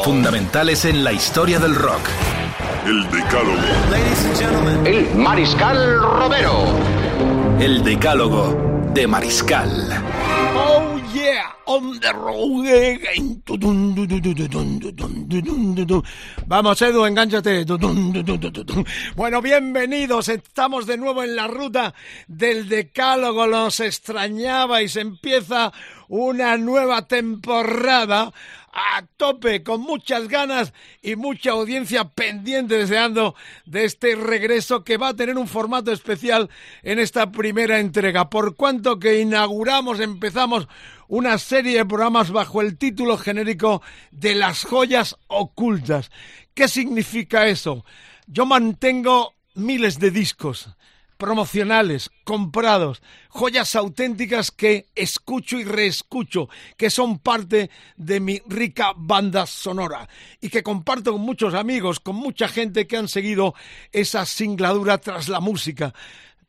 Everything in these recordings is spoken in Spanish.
Fundamentales en la historia del rock. El Decálogo. El Mariscal Romero. El decálogo de Mariscal. Oh yeah, on the road again. Vamos, Edu, engánchate. Bueno, bienvenidos. Estamos de nuevo en la ruta del Decálogo. Los extrañaba y se empieza una nueva temporada a tope, con muchas ganas y mucha audiencia pendiente, deseando de este regreso que va a tener un formato especial en esta primera entrega. Por cuanto que inauguramos, empezamos una serie de programas bajo el título genérico de las joyas ocultas. ¿Qué significa eso? Yo mantengo miles de discos promocionales, comprados, joyas auténticas que escucho y reescucho, que son parte de mi rica banda sonora y que comparto con muchos amigos, con mucha gente que han seguido esa singladura tras la música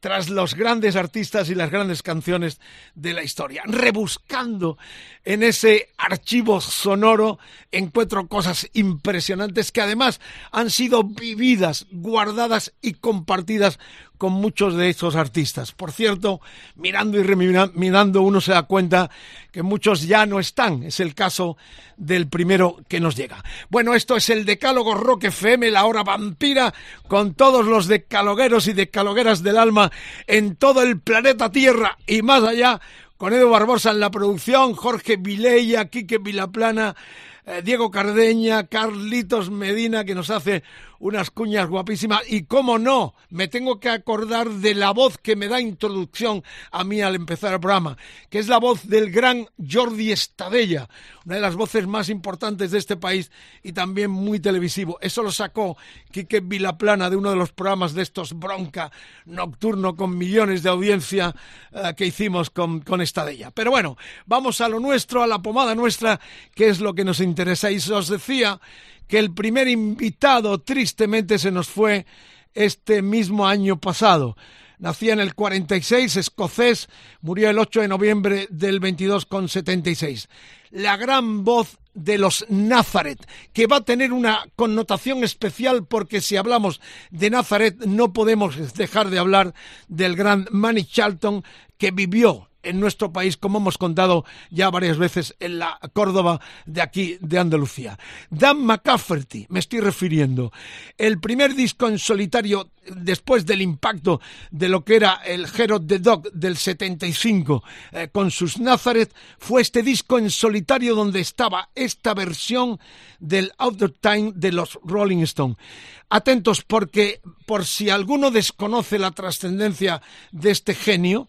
tras los grandes artistas y las grandes canciones de la historia. Rebuscando en ese archivo sonoro encuentro cosas impresionantes que además han sido vividas, guardadas y compartidas con muchos de esos artistas. Por cierto, mirando y mirando uno se da cuenta que muchos ya no están. Es el caso del primero que nos llega. Bueno, esto es el Decálogo Rock FM, la hora vampira, con todos los decalogueros y decalogueras del alma en todo el planeta Tierra y más allá, con Edu Barbosa en la producción, Jorge Vileya, Quique Vilaplana, eh, Diego Cardeña, Carlitos Medina, que nos hace unas cuñas guapísimas. Y cómo no, me tengo que acordar de la voz que me da introducción a mí al empezar el programa, que es la voz del gran Jordi Estadella, una de las voces más importantes de este país y también muy televisivo. Eso lo sacó Quique Vilaplana de uno de los programas de estos Bronca Nocturno con millones de audiencia eh, que hicimos con, con Estadella. Pero bueno, vamos a lo nuestro, a la pomada nuestra, que es lo que nos interesa. Y os decía que el primer invitado tristemente se nos fue este mismo año pasado. Nacía en el 46, escocés, murió el 8 de noviembre del 22 con 76. La gran voz de los Nazaret, que va a tener una connotación especial porque si hablamos de Nazaret no podemos dejar de hablar del gran Manny Charlton que vivió en nuestro país, como hemos contado ya varias veces en la Córdoba de aquí de Andalucía. Dan McCafferty, me estoy refiriendo. El primer disco en solitario después del impacto de lo que era el Herod the Dog del 75 eh, con sus Nazareth fue este disco en solitario donde estaba esta versión del Out of Time de los Rolling Stones. Atentos porque por si alguno desconoce la trascendencia de este genio,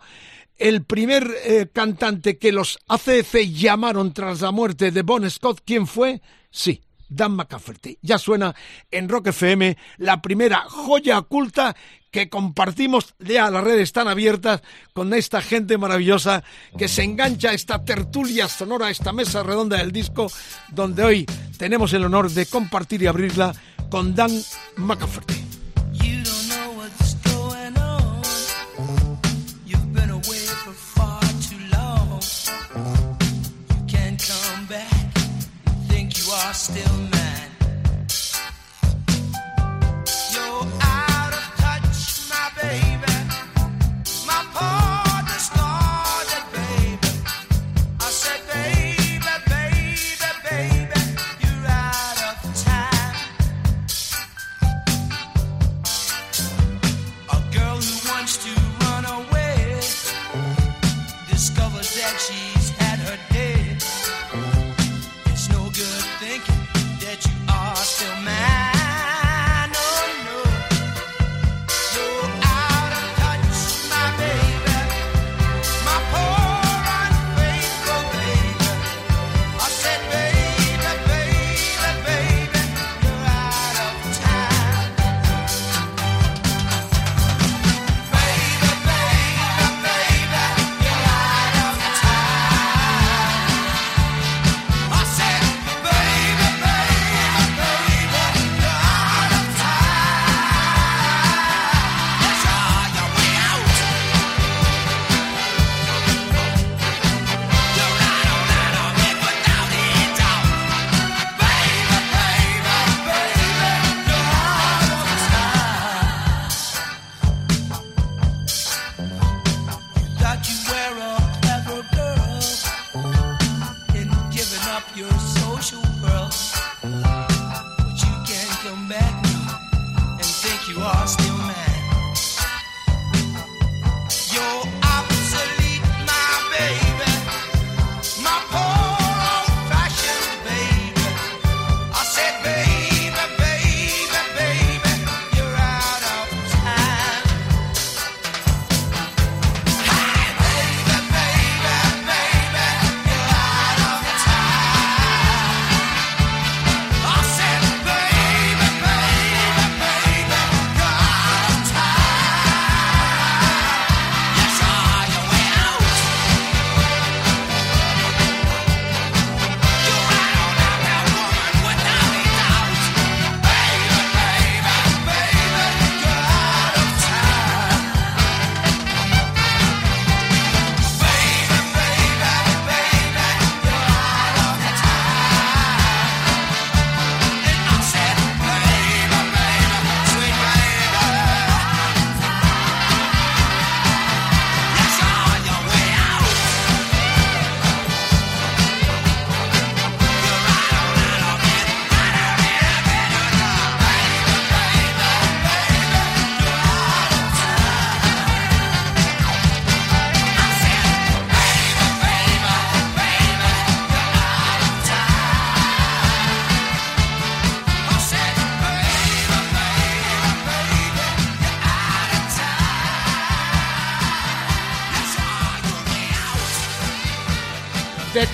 el primer eh, cantante que los ACC llamaron tras la muerte de Bon Scott, ¿quién fue? Sí, Dan McCafferty. Ya suena en Rock FM la primera joya oculta que compartimos, ya las redes están abiertas con esta gente maravillosa que se engancha a esta tertulia sonora, a esta mesa redonda del disco, donde hoy tenemos el honor de compartir y abrirla con Dan McCafferty. Still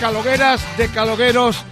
calogueras, de calogueros,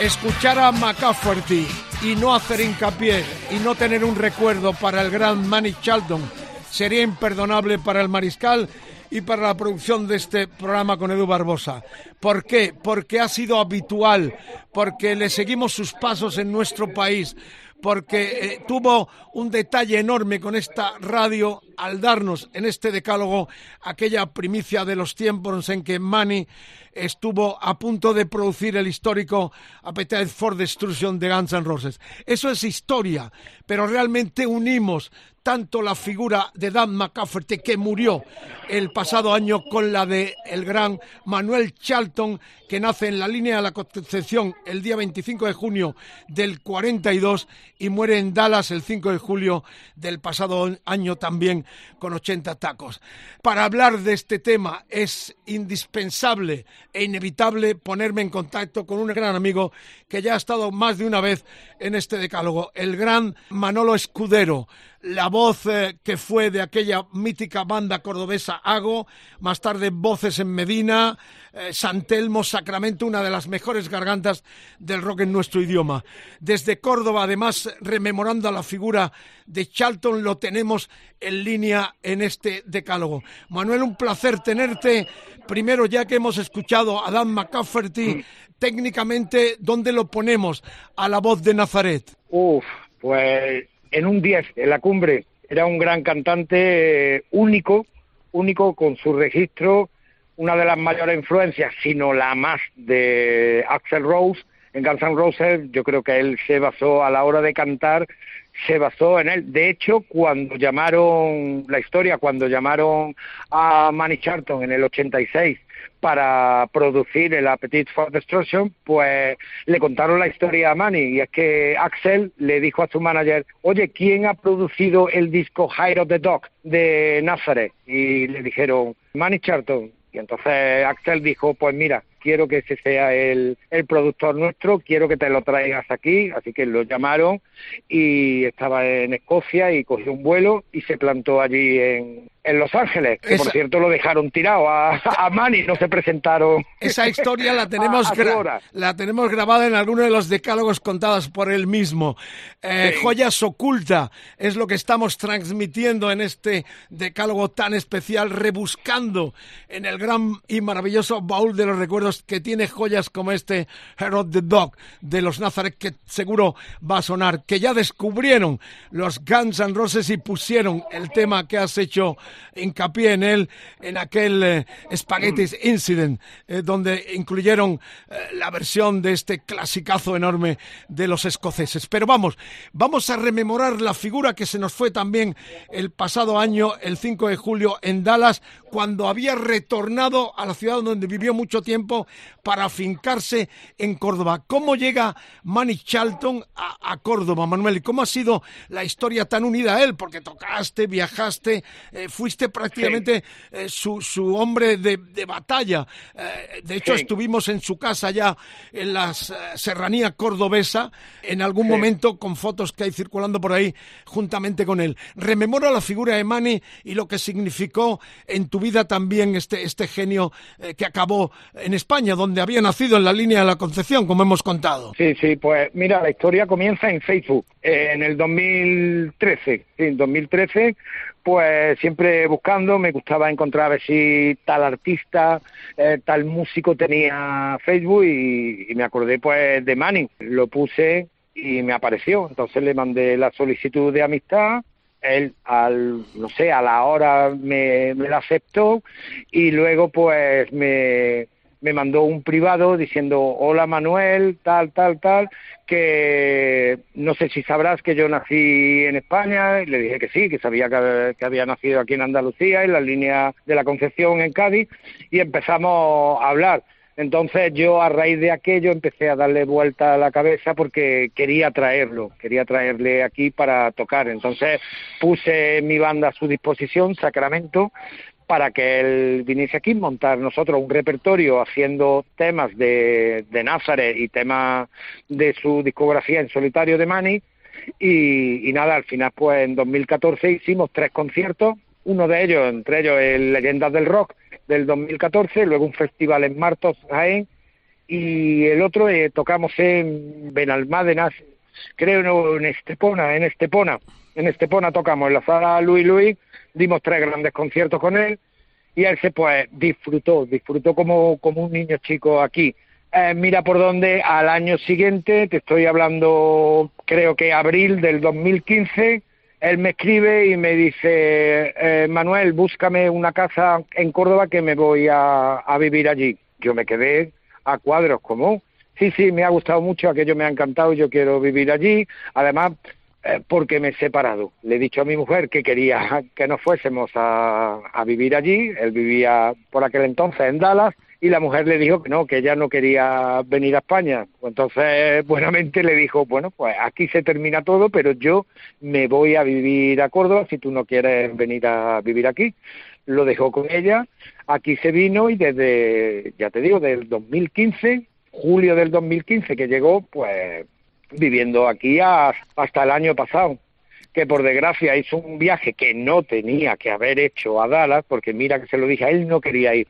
escuchar a McCafferty y no hacer hincapié y no tener un recuerdo para el gran Manny Charlton sería imperdonable para el mariscal y para la producción de este programa con Edu Barbosa. ¿Por qué? Porque ha sido habitual, porque le seguimos sus pasos en nuestro país, porque eh, tuvo un detalle enorme con esta radio al darnos en este decálogo aquella primicia de los tiempos en que Manny estuvo a punto de producir el histórico Appetite for Destruction de Guns N' Roses. Eso es historia, pero realmente unimos tanto la figura de Dan McCafferty que murió el pasado año con la de el gran Manuel Charlton que nace en la línea de la Concepción el día 25 de junio del 42 y muere en Dallas el 5 de julio del pasado año también con 80 tacos. Para hablar de este tema es indispensable e inevitable ponerme en contacto con un gran amigo que ya ha estado más de una vez en este decálogo, el gran Manolo Escudero la voz eh, que fue de aquella mítica banda cordobesa Hago, más tarde Voces en Medina, eh, Santelmo, Sacramento, una de las mejores gargantas del rock en nuestro idioma. Desde Córdoba, además, rememorando a la figura de Charlton, lo tenemos en línea en este decálogo. Manuel, un placer tenerte. Primero, ya que hemos escuchado a Dan McCafferty, técnicamente, ¿dónde lo ponemos a la voz de Nazaret? Uf, pues en un 10 en la cumbre. Era un gran cantante eh, único, único con su registro, una de las mayores influencias, sino la más de Axel Rose. En Guns N' Roses yo creo que él se basó a la hora de cantar, se basó en él. De hecho, cuando llamaron, la historia, cuando llamaron a Manny Charlton en el 86 para producir el Appetite for Destruction, pues le contaron la historia a Manny y es que Axel le dijo a su manager, oye, ¿quién ha producido el disco High of the Dog de Nazareth? Y le dijeron, Manny Charlton. Y entonces Axel dijo, pues mira, quiero que ese sea el, el productor nuestro, quiero que te lo traigas aquí, así que lo llamaron y estaba en Escocia y cogió un vuelo y se plantó allí en, en Los Ángeles, que por Esa- cierto lo dejaron tirado a, a Manny, no se presentaron. Esa historia la tenemos, gra- la tenemos grabada en alguno de los decálogos contados por él mismo. Eh, Sí. Joyas oculta es lo que estamos transmitiendo en este decálogo tan especial, rebuscando en el gran y maravilloso baúl de los recuerdos que tiene joyas como este Herod the Dog de los Nazareth, que seguro va a sonar, que ya descubrieron los Guns N' Roses y pusieron el tema que has hecho hincapié en él en aquel eh, Spaghetti's Incident, eh, donde incluyeron eh, la versión de este clasicazo enorme de los escoceses. Pero vamos, vamos a rememorar la figura que se nos fue también el pasado año, el 5 de julio, en Dallas, cuando había retornado a la ciudad donde vivió mucho tiempo para afincarse en Córdoba. ¿Cómo llega Manny Charlton a, a Córdoba, Manuel? ¿Y cómo ha sido la historia tan unida a él? Porque tocaste, viajaste, eh, fuiste prácticamente eh, su, su hombre de, de batalla. Eh, de hecho, Sí. estuvimos en su casa ya en la s- serranía cordobesa, en algún momento con fotos que hay circulando por ahí juntamente con él. Rememora la figura de Manny y lo que significó en tu vida también este, este genio eh, que acabó en España, donde había nacido en la línea de la Concepción, como hemos contado. Sí, sí, pues mira, la historia comienza en Facebook, eh, en el 2013. Sí, en 2013, pues siempre buscando, me gustaba encontrar a ver si tal artista, eh, tal músico tenía Facebook y, y me acordé pues de Manny. Lo puse y me apareció, entonces le mandé la solicitud de amistad. Él, al, no sé, a la hora me, me la aceptó y luego pues me, me mandó un privado diciendo hola Manuel, tal, tal, tal, que no sé si sabrás que yo nací en España, y le dije que sí, que sabía que, que había nacido aquí en Andalucía, en la línea de la Concepción en Cádiz, y empezamos a hablar. Entonces yo a raíz de aquello empecé a darle vuelta a la cabeza porque quería traerlo, quería traerle aquí para tocar. Entonces puse mi banda a su disposición, Sacramento, para que él viniese aquí, montar nosotros un repertorio haciendo temas de, de y temas de su discografía en solitario de Manny. Y, nada, al final pues en 2014 hicimos tres conciertos, uno de ellos, entre ellos el Leyendas del Rock del 2014, luego un festival en Martos, Jaén, y el otro eh, tocamos en Benalmádena, creo en Estepona, en Estepona, en Estepona tocamos en la sala Luis Luis, dimos tres grandes conciertos con él y él se pues disfrutó, disfrutó como, como un niño chico aquí. Eh, mira por dónde al año siguiente, te estoy hablando creo que abril del 2015, él me escribe y me dice, eh, Manuel, búscame una casa en Córdoba que me voy a, a vivir allí. Yo me quedé a cuadros, como, sí, sí, me ha gustado mucho, aquello me ha encantado, yo quiero vivir allí. Además, eh, porque me he separado. Le he dicho a mi mujer que quería que nos fuésemos a, a vivir allí. Él vivía por aquel entonces en Dallas y la mujer le dijo que no, que ella no quería venir a España. Entonces, buenamente le dijo, bueno, pues aquí se termina todo, pero yo me voy a vivir a Córdoba si tú no quieres venir a vivir aquí. Lo dejó con ella, aquí se vino y desde, ya te digo, del 2015, julio del 2015 que llegó, pues viviendo aquí hasta el año pasado que por desgracia hizo un viaje que no tenía que haber hecho a Dallas, porque mira que se lo dije, él no quería ir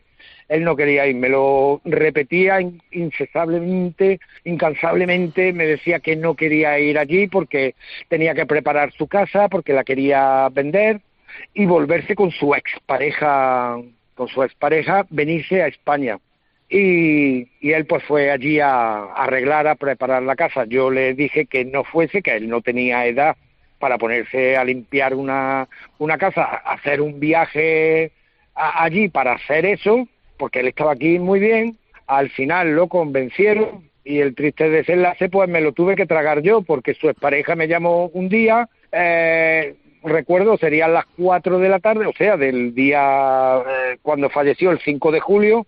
él no quería ir, me lo repetía incesablemente, incansablemente, me decía que no quería ir allí porque tenía que preparar su casa, porque la quería vender y volverse con su expareja, con su expareja, venirse a España. Y, y, él pues fue allí a, arreglar, a preparar la casa. Yo le dije que no fuese, que él no tenía edad para ponerse a limpiar una, una casa, hacer un viaje allí para hacer eso, porque él estaba aquí muy bien, al final lo convencieron y el triste desenlace pues me lo tuve que tragar yo porque su expareja me llamó un día, eh, recuerdo serían las 4 de la tarde, o sea, del día eh, cuando falleció el 5 de julio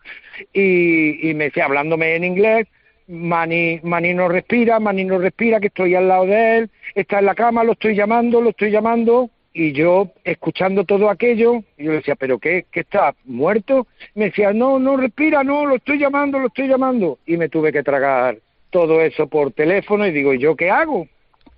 y, me decía hablándome en inglés, Mani, Mani no respira, Mani no respira, que estoy al lado de él, está en la cama, lo estoy llamando, lo estoy llamando, y yo escuchando todo aquello, yo le decía, ¿pero qué? ¿Qué está muerto? Me decía, no, no respira, no, lo estoy llamando, lo estoy llamando. Y me tuve que tragar todo eso por teléfono y digo, ¿y yo qué hago?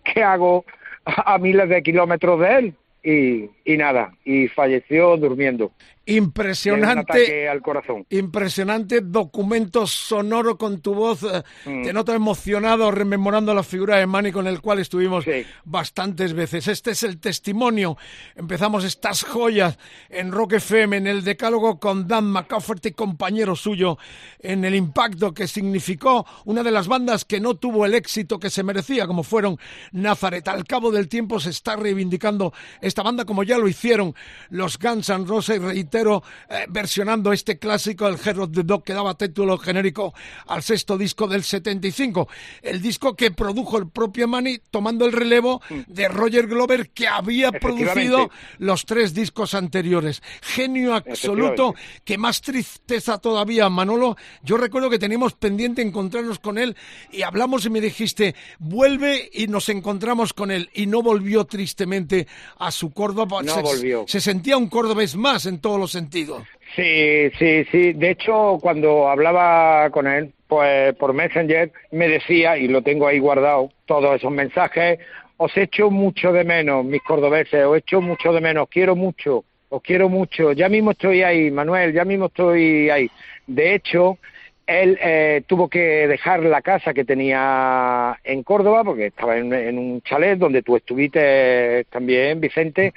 ¿Qué hago a, miles de kilómetros de él? Y, y nada, y falleció durmiendo. Impresionante. al corazón. Impresionante documento sonoro con tu voz. Eh, mm. Te noto emocionado rememorando la figura de Manny con el cual estuvimos bastantes veces. Este es el testimonio. Empezamos estas joyas en Rock FM, en el decálogo con Dan McCafferty, compañero suyo, en el impacto que significó una de las bandas que no tuvo el éxito que se merecía, como fueron Nazaret. Al cabo del tiempo se está reivindicando esta banda como ya lo hicieron los Guns N' Roses eh, versionando este clásico, el Hero of the Dog, que daba título genérico al sexto disco del 75. El disco que produjo el propio Manny, tomando el relevo de Roger Glover, que había producido los tres discos anteriores. Genio absoluto, que más tristeza todavía, Manolo. Yo recuerdo que teníamos pendiente encontrarnos con él y hablamos y me dijiste, vuelve y nos encontramos con él. Y no volvió tristemente a su Córdoba. No volvió. Se sentía un cordobés más en todos los sentidos. Sí, sí, sí. De hecho, cuando hablaba con él, pues por Messenger, me decía, y lo tengo ahí guardado, todos esos mensajes, os echo mucho de menos, mis cordobeses, os echo mucho de menos, quiero mucho, os quiero mucho, ya mismo estoy ahí, Manuel, ya mismo estoy ahí. De hecho, él eh, tuvo que dejar la casa que tenía en Córdoba, porque estaba en, un chalet donde tú estuviste también, Vicente,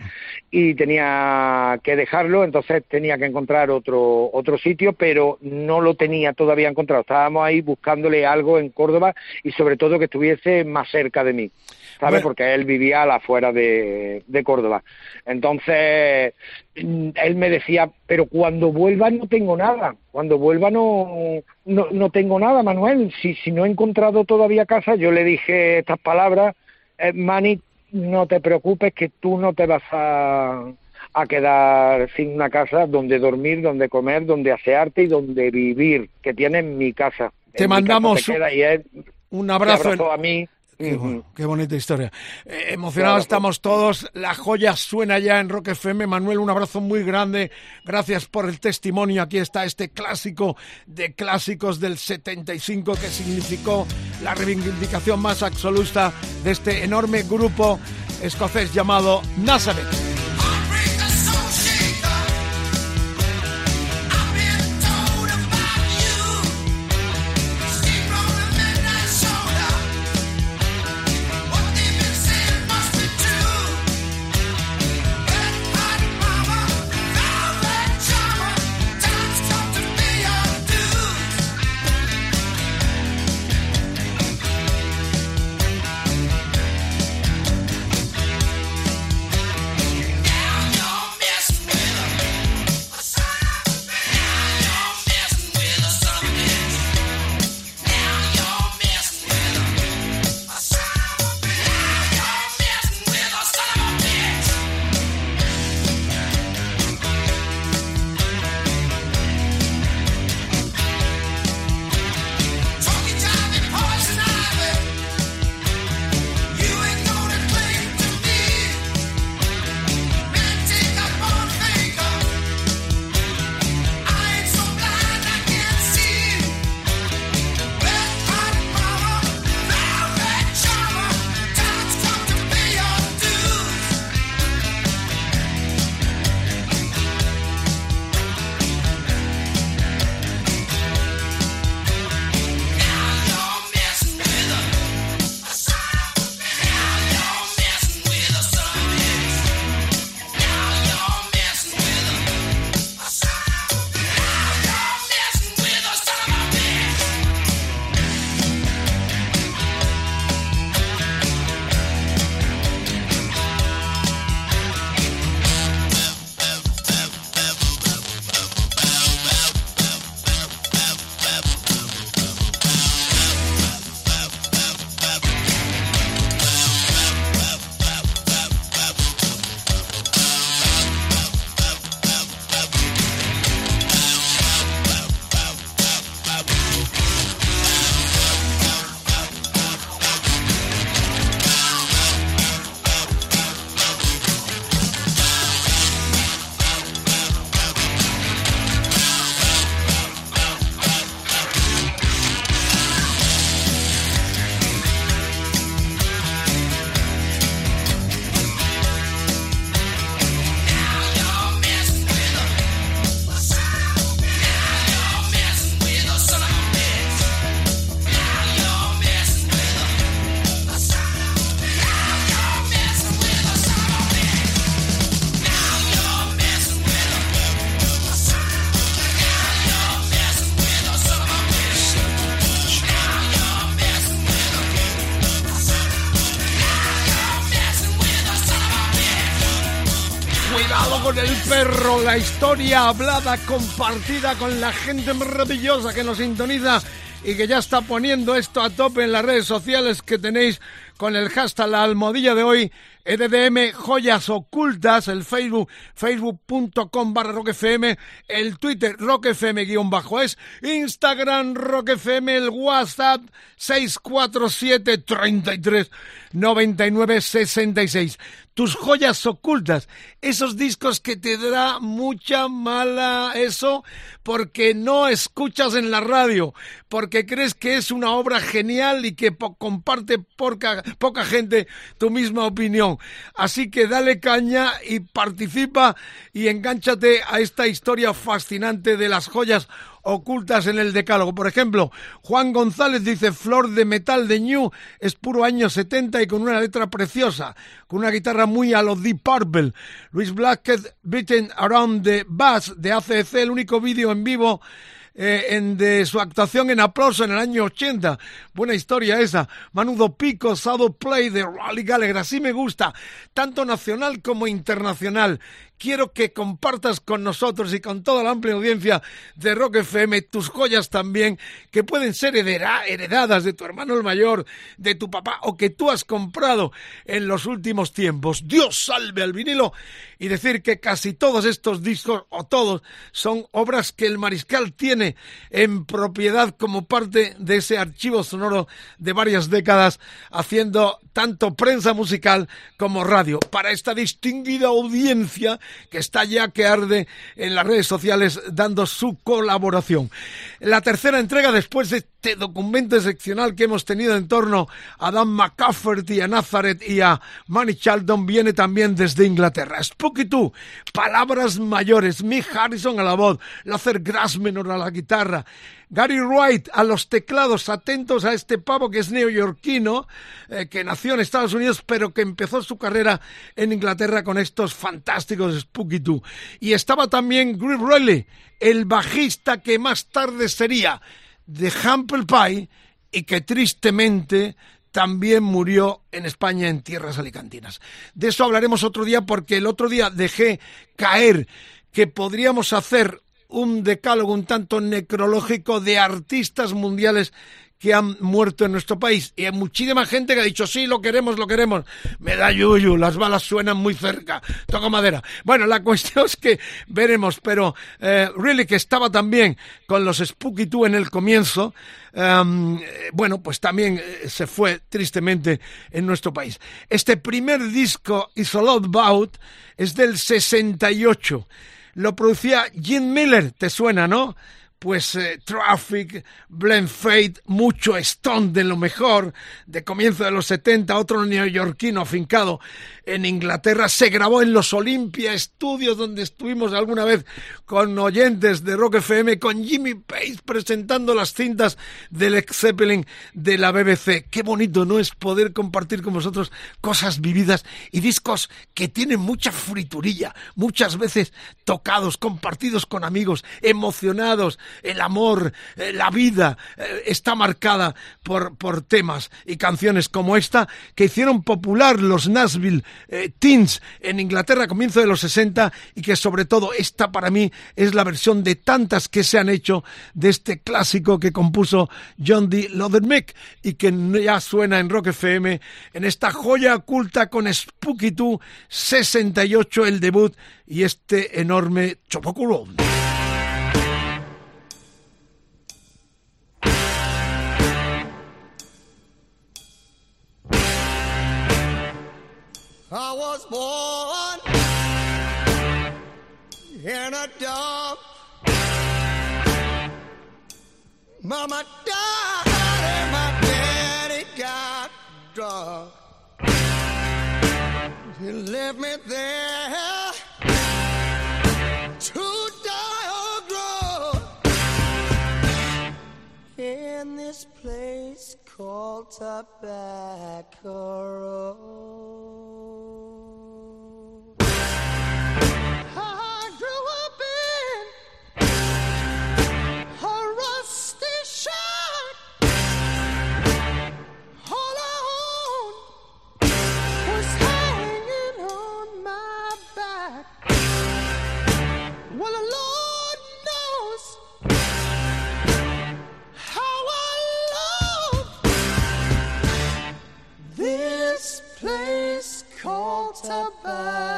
y tenía que dejarlo, entonces tenía que encontrar otro, otro sitio, pero no lo tenía todavía encontrado. Estábamos ahí buscándole algo en Córdoba y sobre todo que estuviese más cerca de mí. ¿Sabes? Porque él vivía a la afuera de, de Córdoba. Entonces, él me decía, pero cuando vuelva no tengo nada, cuando vuelva no, no, no tengo nada, Manuel, si, si no he encontrado todavía casa, yo le dije estas palabras, eh, Mani, no te preocupes que tú no te vas a, a quedar sin una casa donde dormir, donde comer, donde asearte y donde vivir, que tienes mi casa. Te mandamos un abrazo. a mí Qué, bonita historia. Eh, emocionados estamos todos. La joya suena ya en Rock FM. Manuel, un abrazo muy grande. Gracias por el testimonio. Aquí está este clásico de clásicos del 75 que significó la reivindicación más absoluta de este enorme grupo escocés llamado Nazareth. La historia hablada, compartida con la gente maravillosa que nos sintoniza y que ya está poniendo esto a tope en las redes sociales que tenéis con el hashtag la almohadilla de hoy, EDDM Joyas Ocultas, el Facebook, facebook.com barra roquefm, el Twitter roquefm guion bajo es, Instagram roquefm, el WhatsApp 647 33 99 66 tus joyas ocultas, esos discos que te da mucha mala eso porque no escuchas en la radio, porque crees que es una obra genial y que comparte poca, poca gente tu misma opinión. Así que dale caña y participa y engánchate a esta historia fascinante de las joyas ocultas en el decálogo. Por ejemplo, Juan González dice Flor de Metal de New es puro año 70 y con una letra preciosa, con una guitarra muy a lo Deep Purple. Luis Blackett, Beaten Around the Bass de ACC, el único vídeo en vivo eh, en, de su actuación en Aplauso en el año 80. Buena historia esa. Manudo Pico, Sado Play de Rally Gallagher. Así me gusta, tanto nacional como internacional quiero que compartas con nosotros y con toda la amplia audiencia de Rock FM tus joyas también, que pueden ser heredadas de tu hermano el mayor, de tu papá o que tú has comprado en los últimos tiempos. Dios salve al vinilo y decir que casi todos estos discos o todos son obras que el mariscal tiene en propiedad como parte de ese archivo sonoro de varias décadas haciendo tanto prensa musical como radio para esta distinguida audiencia que está ya que arde en las redes sociales dando su colaboración. La tercera entrega después de este documento excepcional que hemos tenido en torno a Dan McCafferty, a Nazareth y a Manny Charlton viene también desde Inglaterra. Spooky 2, palabras mayores, Mick Harrison a la voz, Lazer Grassmenor a la guitarra, Gary Wright a los teclados, atentos a este pavo que es neoyorquino, eh, que nació en Estados Unidos, pero que empezó su carrera en Inglaterra con estos fantásticos Spooky Too. Y estaba también Griff Riley, el bajista que más tarde sería de Humble Pie y que tristemente también murió en España en tierras alicantinas. De eso hablaremos otro día porque el otro día dejé caer que podríamos hacer un decálogo un tanto necrológico de artistas mundiales que han muerto en nuestro país. Y hay muchísima gente que ha dicho, sí, lo queremos, lo queremos. Me da yuyu, las balas suenan muy cerca. Toco madera. Bueno, la cuestión es que veremos, pero eh, Really que estaba también con los Spooky 2 en el comienzo, em, bueno, pues también eh, se fue tristemente en nuestro país. Este primer disco, Is a Lot About, es del 68 lo producía Jim Miller, ¿te suena, no? Pues eh, Traffic, Blend Fate, mucho Stone de lo mejor, de comienzo de los 70, otro neoyorquino afincado en Inglaterra, se grabó en los Olympia Studios, donde estuvimos alguna vez con oyentes de Rock FM, con Jimmy Page presentando las cintas del ex Zeppelin de la BBC. Qué bonito, ¿no? Es poder compartir con vosotros cosas vividas y discos que tienen mucha friturilla, muchas veces tocados, compartidos con amigos, emocionados, el amor, eh, la vida, eh, está marcada por, por temas y canciones como esta que hicieron popular los Nashville eh, Teens en Inglaterra a comienzo de los 60 y que sobre todo esta para mí es la versión de tantas que se han hecho de este clásico que compuso John D. Lodermick y que ya suena en Rock FM en esta joya oculta con Spooky 2 68 el debut y este enorme chopoculón. I was born in a dump. Mama died and my daddy got drunk. He left me there called Tobacco Road. So bad.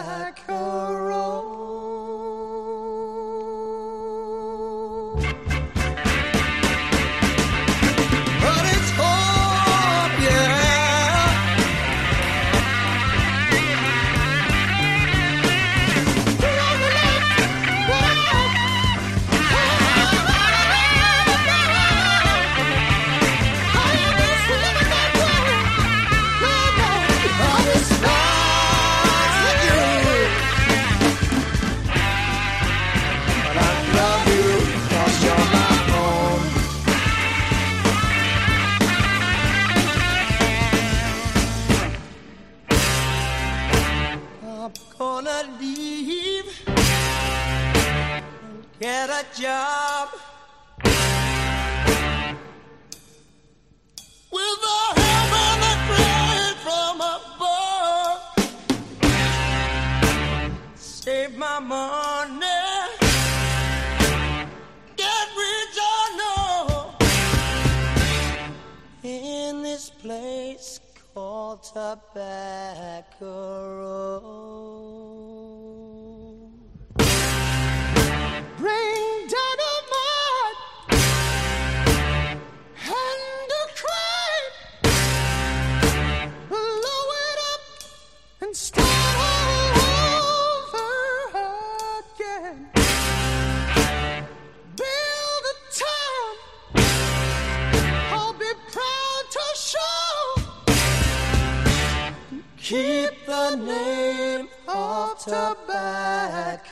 Job with the help the from above. Save my money, get rich or in this place called Tobacco Road. Keep the name of Tobacco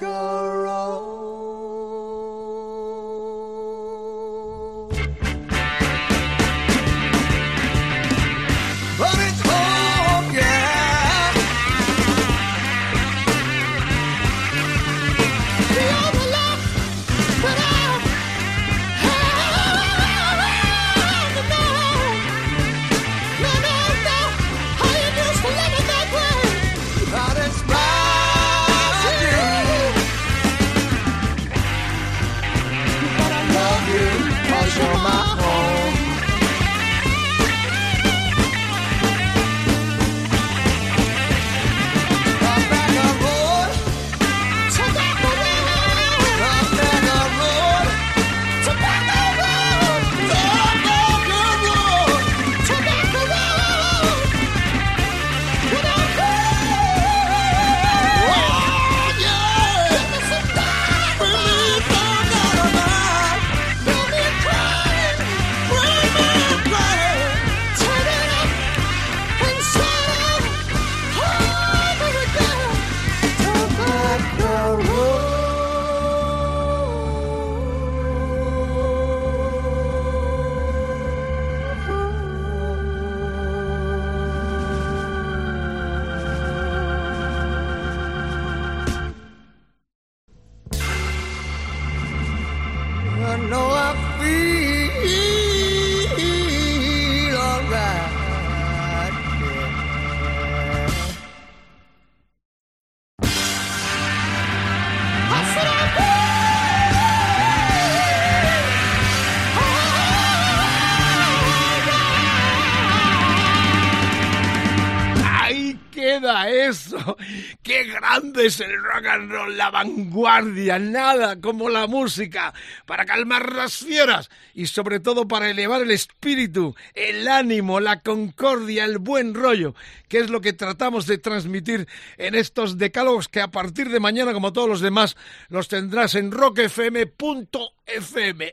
grande es rock and roll, la vanguardia, nada como la música para calmar las fieras y sobre todo para elevar el espíritu, el ánimo, la concordia, el buen rollo, que es lo que tratamos de transmitir en estos decálogos que a partir de mañana, como todos los demás, los tendrás en rockfm.fm.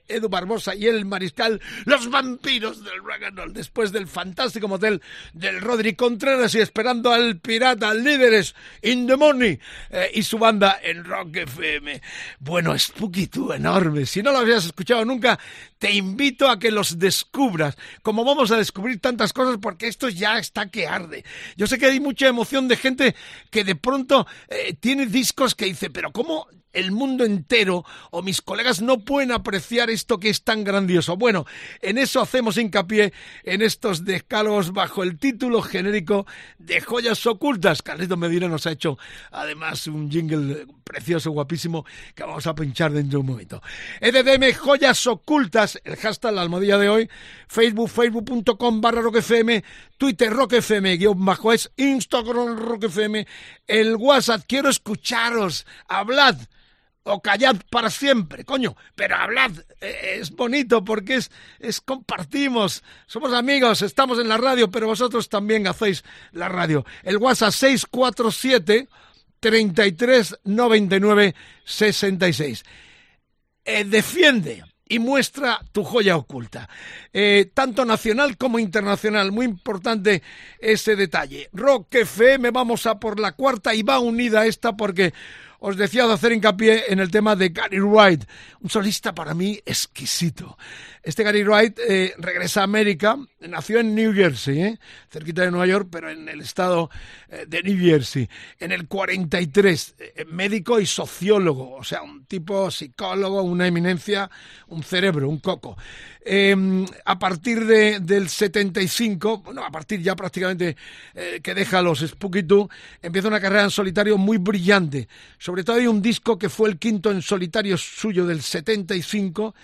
Edu Barbosa y el Mariscal, los vampiros del rock and roll, después del fantástico motel del Rodri Contreras y esperando al pirata líderes in the money eh, y su banda en Rock FM. Bueno, Spooky tú, enorme. Si no lo habías escuchado nunca, te invito a que los descubras. Como vamos a descubrir tantas cosas, porque esto ya está que arde. Yo sé que hay mucha emoción de gente que de pronto eh, tiene discos que dice, pero ¿cómo el mundo entero o mis colegas no pueden apreciar esto que es tan grandioso. Bueno, en eso hacemos hincapié en estos decálogos bajo el título genérico de joyas ocultas. Carlito Medina nos ha hecho además un jingle precioso, guapísimo, que vamos a pinchar dentro de un momento. EDDM Joyas Ocultas, el hashtag la almohadilla de hoy, Facebook, facebook.com barra roquefm, Twitter Rock FM, guion bajo es Instagram Rock FM, el WhatsApp, quiero escucharos, hablad o callad para siempre, coño, pero hablad, eh, es bonito porque es, es compartimos, somos amigos, estamos en la radio, pero vosotros también hacéis la radio. El WhatsApp 647 33 99 66. Eh, defiende y muestra tu joya oculta, eh, tanto nacional como internacional. Muy importante ese detalle. Rock FM, vamos a por la cuarta y va unida esta porque os decía de hacer hincapié en el tema de Gary Wright, un solista para mí exquisito. Este Gary Wright eh, regresa a América, nació en New Jersey, ¿eh? cerquita de Nueva York, pero en el estado eh, de New Jersey, en el 43, eh, médico y sociólogo, o sea, un tipo psicólogo, una eminencia, un cerebro, un coco. Eh, a partir de, del 75, bueno, a partir ya prácticamente eh, que deja los Spooky Too, empieza una carrera en solitario muy brillante. Sobre todo hay un disco que fue el quinto en solitario suyo del 75,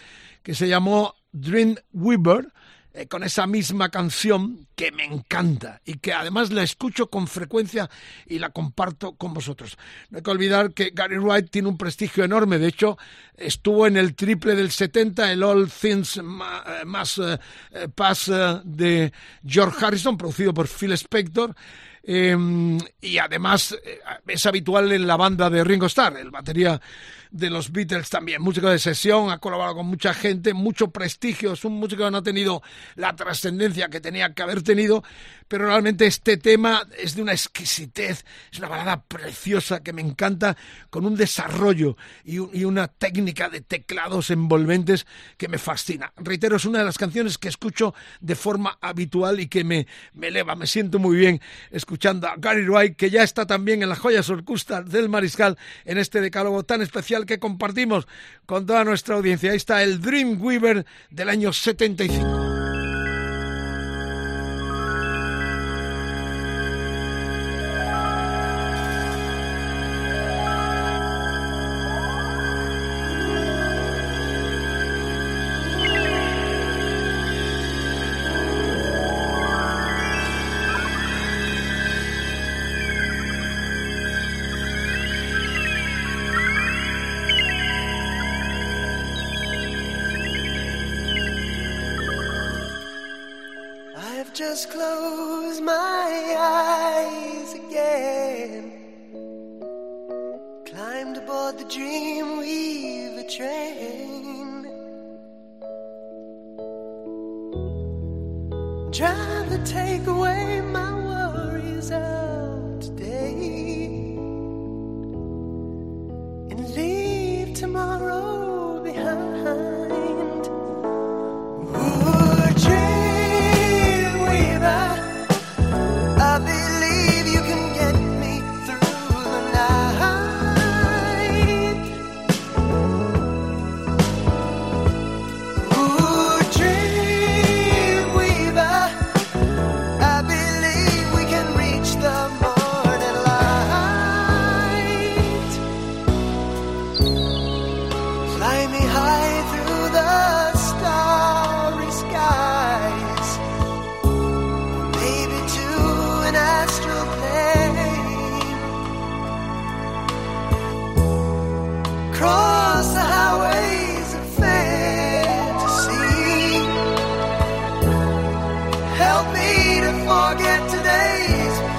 que se llamó Dream Weaver, eh, con esa misma canción que me encanta y que además la escucho con frecuencia y la comparto con vosotros. No hay que olvidar que Gary Wright tiene un prestigio enorme, de hecho estuvo en el triple del 70, el All Things Ma- eh, eh, Pass de George Harrison, producido por Phil Spector. Eh, y además eh, es habitual en la banda de Ringo Starr, el batería de los Beatles también, músico de sesión, ha colaborado con mucha gente, mucho prestigio, es un músico que no ha tenido la trascendencia que tenía que haber tenido, pero realmente este tema es de una exquisitez, es una balada preciosa que me encanta, con un desarrollo y, un- y una técnica de teclados envolventes que me fascina. Reitero, es una de las canciones que escucho de forma habitual y que me, me eleva, me siento muy bien escuchando a Gary Wright, que ya está también en las joyas orcustas del Mariscal, en este decálogo tan especial que compartimos con toda nuestra audiencia. Ahí está el Dream Weaver del año 75. Just closed my eyes again. Climbed aboard the Dreamweaver train. Trying to take away my worries of today. And leave tomorrow Help me to forget today's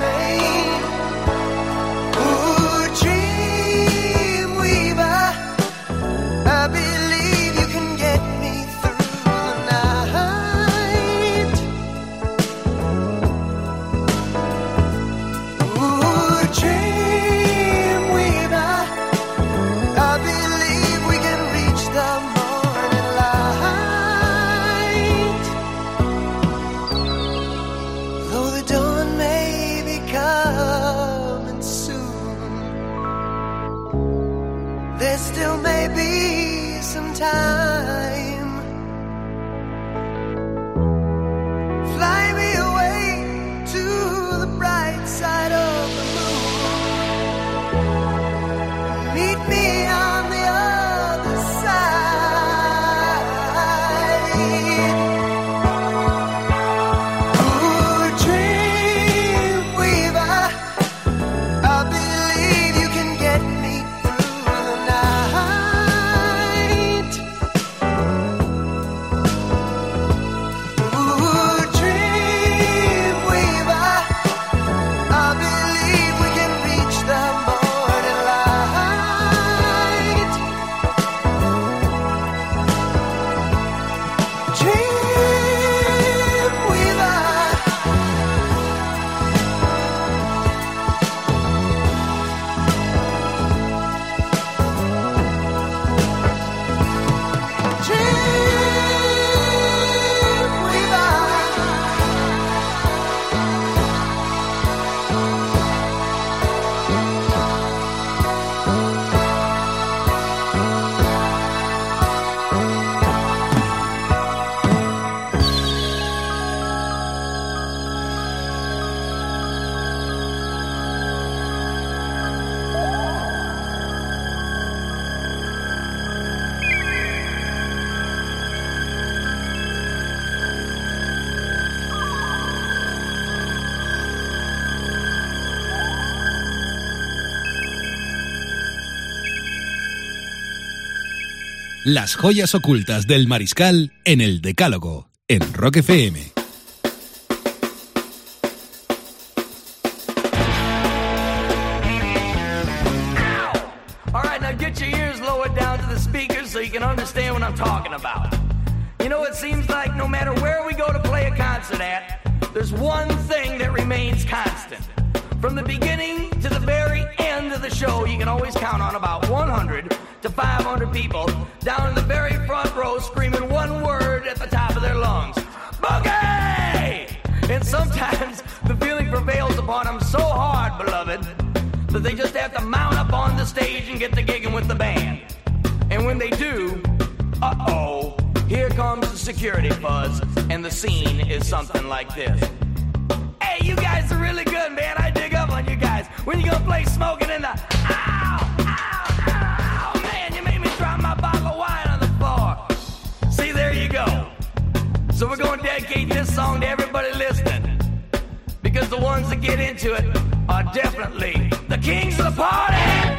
Las joyas ocultas del mariscal en el Decálogo, en Rock FM. Understand what I'm talking about. You know, it seems like no matter where we go to play a concert at, there's one thing that remains constant. From the beginning to the very end of the show, you can always count on about 100 to 500 people have to mount up on the stage and get the gigging with the band. And when they do, uh oh, here comes the security buzz, and the scene is something like this. Hey, you guys are really good, man. I dig up on you guys. When you gonna play smoking in the ow, ow, ow, man, you made me drop my bottle of wine on the floor. See, there you go. So we're gonna dedicate this song to everybody listening. Because the ones that get into it are definitely the kings of the party.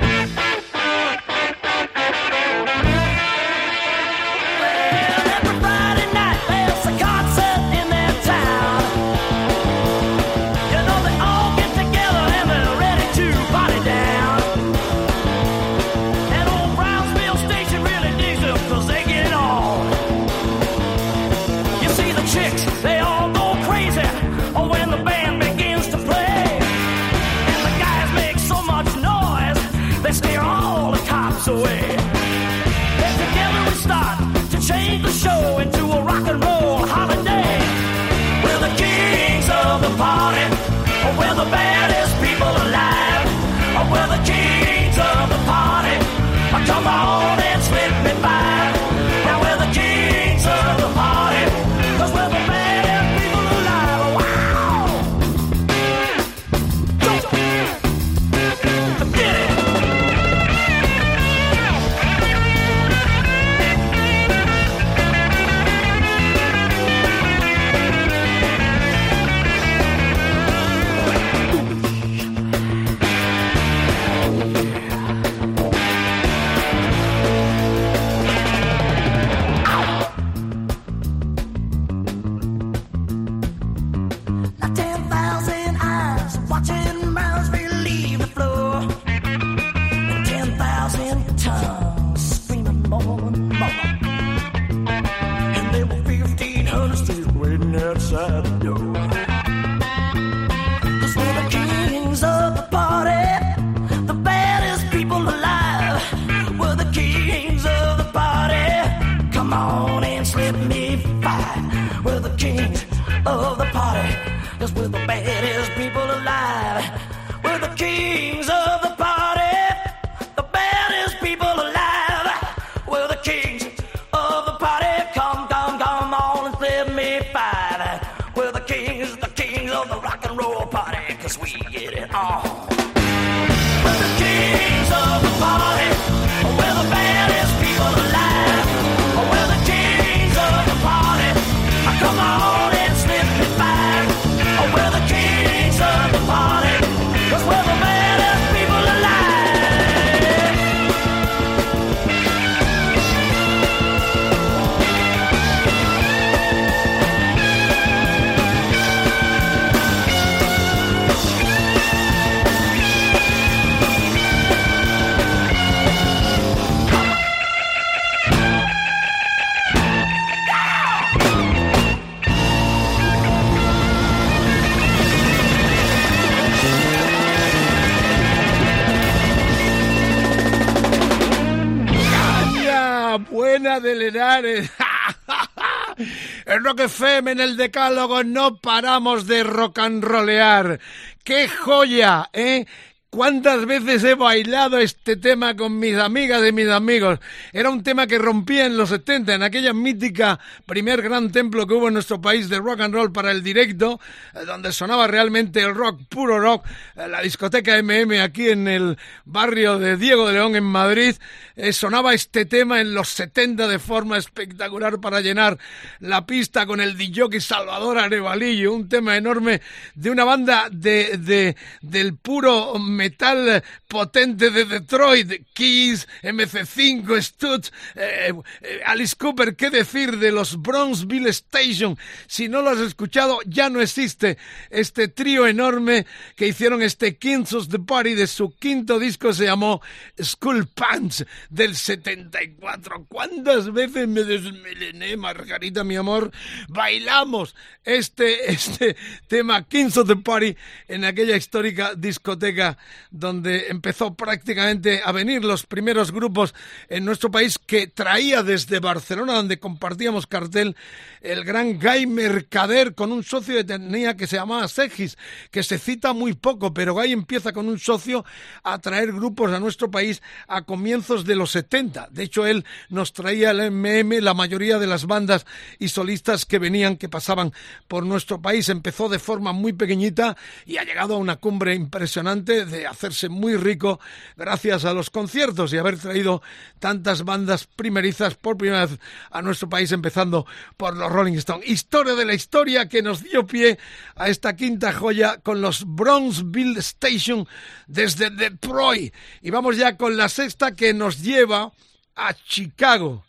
FM, en el Decálogo, no paramos de rock and rollear. ¡Qué joya, eh! ¿Cuántas veces he bailado este tema con mis amigas y mis amigos? Era un tema que rompía en los 70, en aquella mítica primer gran templo que hubo en nuestro país de rock and roll para el directo, eh, donde sonaba realmente el rock, puro rock, eh, la discoteca MM aquí en el barrio de Diego de León en Madrid, eh, sonaba este tema en los 70 de forma espectacular para llenar la pista con el DJ Salvador Arevalillo, un tema enorme de una banda de, de, del puro metal potente de Detroit, Kiss, MC5, Stutz, eh, eh, Alice Cooper, ¿qué decir de los Bronzeville Station? Si no lo has escuchado, ya no existe este trío enorme que hicieron este Kings of the Party de su quinto disco, se llamó School Pants del 74. ¿Cuántas veces me desmelené, Margarita, mi amor? Bailamos este, este tema Kings of the Party en aquella histórica discoteca donde empezó prácticamente a venir los primeros grupos en nuestro país que traía desde Barcelona, donde compartíamos cartel, el gran Guy Mercader con un socio de tenía que se llamaba Segis, que se cita muy poco, pero Guy empieza con un socio a traer grupos a nuestro país a comienzos de los 70. De hecho, él nos traía el MM, la mayoría de las bandas y solistas que venían, que pasaban por nuestro país. Empezó de forma muy pequeñita y ha llegado a una cumbre impresionante de hacerse muy rico gracias a los conciertos y haber traído tantas bandas primerizas por primera vez a nuestro país, empezando por los Rolling Stones. Historia de la historia que nos dio pie a esta quinta joya con los Bronzeville Station desde Detroit. Y vamos ya con la sexta que nos lleva a Chicago.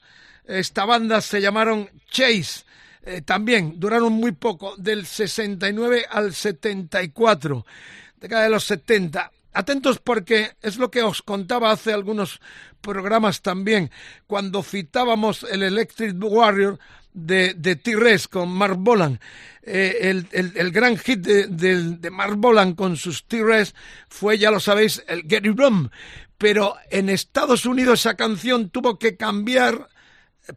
Esta banda se llamaron Chase. Eh, también duraron muy poco, del 69 al 74, década de los 70. Atentos porque es lo que os contaba hace algunos programas también, cuando citábamos el Electric Warrior de, de T-Rex con Mark Bolan. Eh, el, el, gran hit de, de, de Mark Bolan con sus T-Rex fue, ya lo sabéis, el Get It Wrong. Pero en Estados Unidos esa canción tuvo que cambiar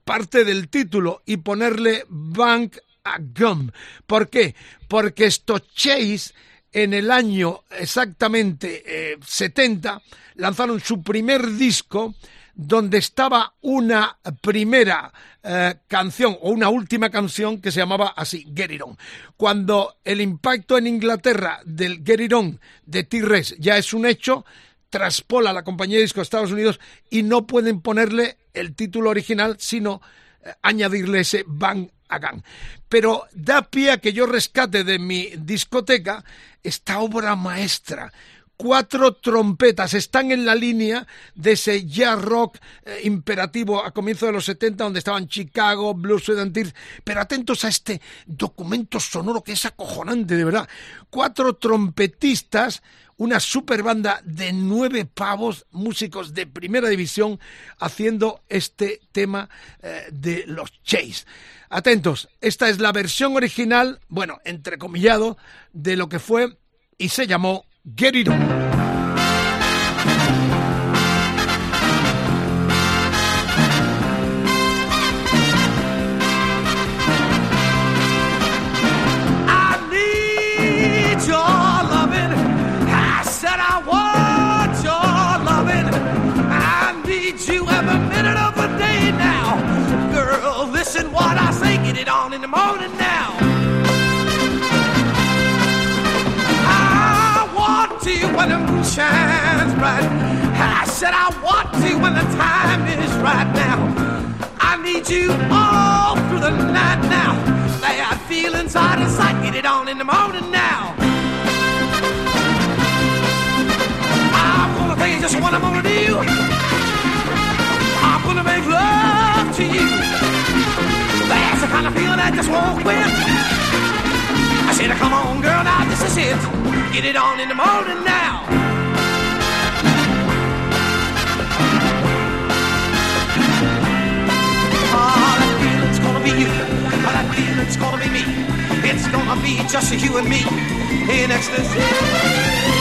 parte del título y ponerle Bank a Gum. ¿Por qué? Porque esto Chase en el año exactamente eh, 70 lanzaron su primer disco donde estaba una primera eh, canción o una última canción que se llamaba así, Get It On. Cuando el impacto en Inglaterra del Get It On de T-Rex ya es un hecho, traspola la compañía de discos de Estados Unidos y no pueden ponerle el título original, sino eh, añadirle ese Bang Agan. Pero da pie a que yo rescate de mi discoteca esta obra maestra. Cuatro trompetas están en la línea de ese jazz rock eh, imperativo a comienzos de los 70, donde estaban Chicago, Blues Sudan Tears. Pero atentos a este documento sonoro que es acojonante, de verdad. Cuatro trompetistas una super banda de nueve pavos, músicos de primera división, haciendo este tema eh, de los Chase. Atentos, esta es la versión original, bueno, entrecomillado, de lo que fue y se llamó Get It On. Listen what I say, get it on in the morning now. I want to when the moon shines bright. I said I want to when the time is right now. I need you all through the night now. Bad feelings out of sight, get it on in the morning now. I'm gonna tell you just what I'm gonna do. Gonna make love to you. That's the kind of feeling I just won't quit. I said, come on, girl, now this is it. Get it on in the morning now. Oh, that feeling's gonna be you. Oh, that feeling's gonna be me. It's gonna be just you and me in ecstasy.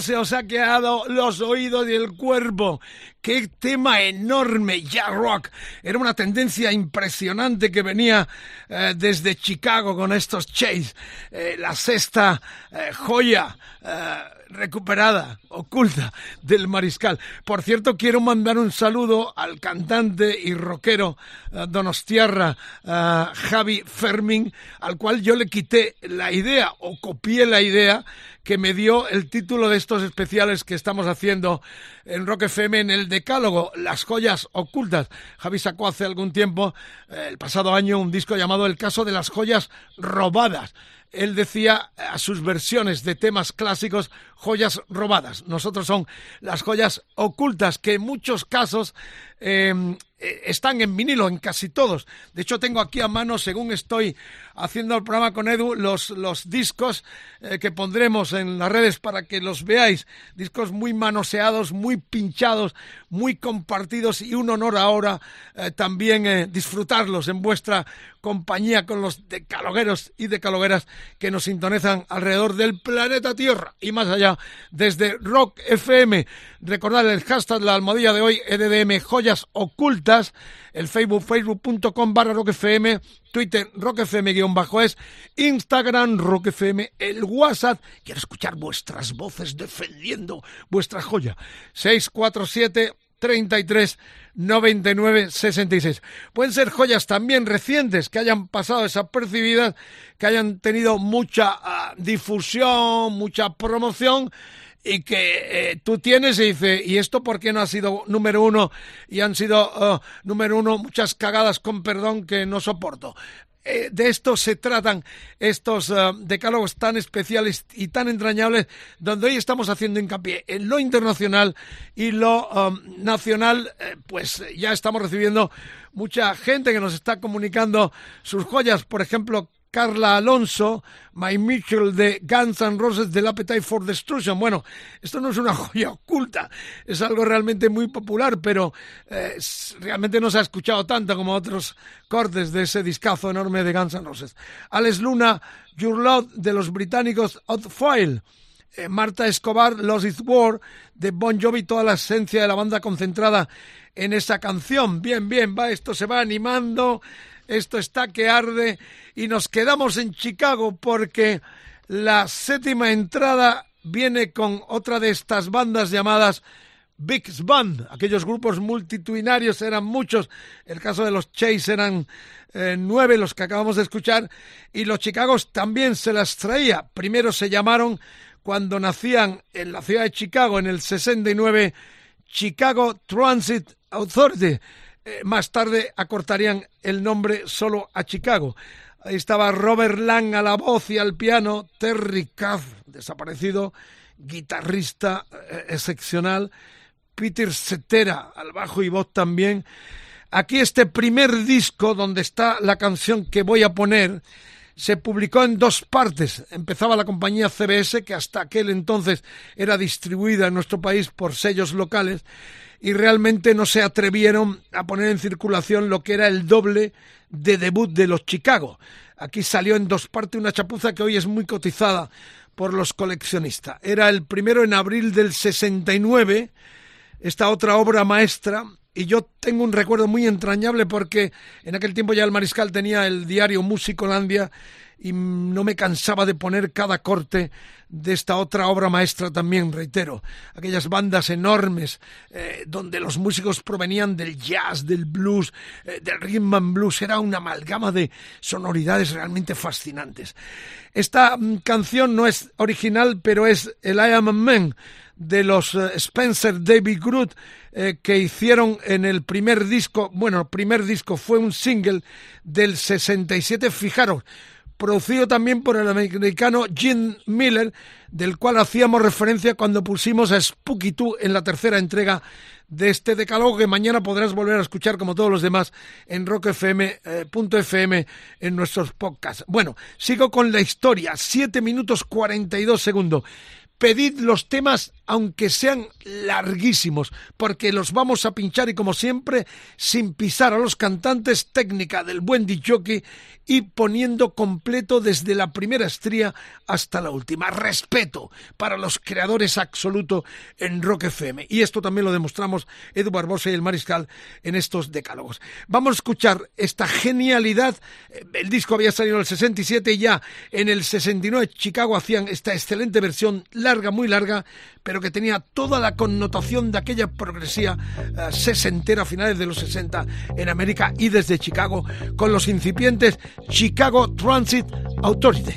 ¿Cómo se os ha quedado los oídos y el cuerpo? ¡Qué tema enorme! Ya rock. Era una tendencia impresionante que venía eh, desde Chicago con estos Chase. Eh, la sexta eh, joya. recuperada, oculta del mariscal. Por cierto, quiero mandar un saludo al cantante y rockero donostiarra Javi Fermín, al cual yo le quité la idea o copié la idea que me dio el título de estos especiales que estamos haciendo en Rock FM en el Decálogo, Las joyas ocultas. Javi sacó hace algún tiempo, eh, el pasado año, un disco llamado El caso de las joyas robadas él decía a sus versiones de temas clásicos joyas robadas. Nosotros son las joyas ocultas que en muchos casos eh, eh, están en vinilo, en casi todos. De hecho, tengo aquí a mano, según estoy haciendo el programa con Edu, los, los discos eh, que pondremos en las redes para que los veáis. Discos muy manoseados, muy pinchados, muy compartidos y un honor ahora eh, también eh, disfrutarlos en vuestra compañía con los decalogueros y decalogueras que nos sintonizan alrededor del planeta Tierra y más allá desde Rock FM. Recordad el hashtag, la almohadilla de hoy, EDDM Joyas Ocultas, el Facebook, facebook.com barra Rock FM, Twitter, Rock FM guion bajo es, Instagram, Rock FM, el WhatsApp. Quiero escuchar vuestras voces defendiendo vuestra joya. 647 33 99 66. Pueden ser joyas también recientes que hayan pasado desapercibidas, que hayan tenido mucha ah, difusión, mucha promoción y que eh, tú tienes y dice, ¿y esto por qué no ha sido número uno? Y han sido ah, número uno muchas cagadas con perdón que no soporto. Eh, de esto se tratan estos ah, decálogos tan especiales y tan entrañables, donde hoy estamos haciendo hincapié en lo internacional y lo ah, nacional, eh, pues eh, ya estamos recibiendo mucha gente que nos está comunicando sus joyas, por ejemplo, Carla Alonso, Mike Mitchell de Guns N' Roses del Appetite for Destruction. Bueno, esto no es una joya oculta, es algo realmente muy popular, pero eh, realmente no se ha escuchado tanto como otros cortes de ese discazo enorme de Guns N' Roses. Alex Luna, Your Love de los británicos Oddfile. Eh, Marta Escobar, Lost is War, de Bon Jovi, toda la esencia de la banda concentrada en esa canción. Bien, bien, va, esto se va animando, esto está que arde y nos quedamos en Chicago porque la séptima entrada viene con otra de estas bandas llamadas Big Band. Aquellos grupos multitudinarios eran muchos. El caso de los Chase eran eh, nueve, los que acabamos de escuchar. Y los Chicagos también se las traía. Primero se llamaron, cuando nacían en la ciudad de Chicago en el 69, Chicago Transit Authority. Eh, más tarde acortarían el nombre solo a Chicago. Ahí estaba Robert Lang a la voz y al piano, Terry Kath, desaparecido, guitarrista eh, excepcional, Peter Cetera al bajo y voz también. Aquí este primer disco donde está la canción que voy a poner se publicó en dos partes. Empezaba la compañía CBS, que hasta aquel entonces era distribuida en nuestro país por sellos locales, y realmente no se atrevieron a poner en circulación lo que era el doble de debut de los Chicago. Aquí salió en dos partes una chapuza que hoy es muy cotizada por los coleccionistas. Era el primero en abril del 69, esta otra obra maestra. Y yo tengo un recuerdo muy entrañable porque en aquel tiempo ya el mariscal tenía el diario Musicolandia y no me cansaba de poner cada corte de esta otra obra maestra también, reitero, aquellas bandas enormes eh, donde los músicos provenían del jazz, del blues, eh, del rhythm and blues, era una amalgama de sonoridades realmente fascinantes. Esta mm, canción no es original, pero es el I Am a Man de los eh, Spencer David Groot que hicieron en el primer disco, bueno, el primer disco fue un single del 67, fijaros, producido también por el americano Jim Miller, del cual hacíamos referencia cuando pusimos a Spooky 2 en la tercera entrega de este decálogo que mañana podrás volver a escuchar como todos los demás en rockfm.fm eh, en nuestros podcasts. Bueno, sigo con la historia, 7 minutos 42 segundos pedid los temas aunque sean larguísimos, porque los vamos a pinchar y como siempre, sin pisar a los cantantes, técnica del buen jockey y poniendo completo desde la primera estría hasta la última. Respeto para los creadores absoluto en Rock FM. Y esto también lo demostramos Edu Barbosa y el Mariscal en estos decálogos. Vamos a escuchar esta genialidad. El disco había salido en el 67 y ya en el 69 Chicago hacían esta excelente versión larga, muy larga, pero que tenía toda la connotación de aquella progresía uh, sesentera a finales de los 60 en América y desde Chicago con los incipientes Chicago Transit Authority.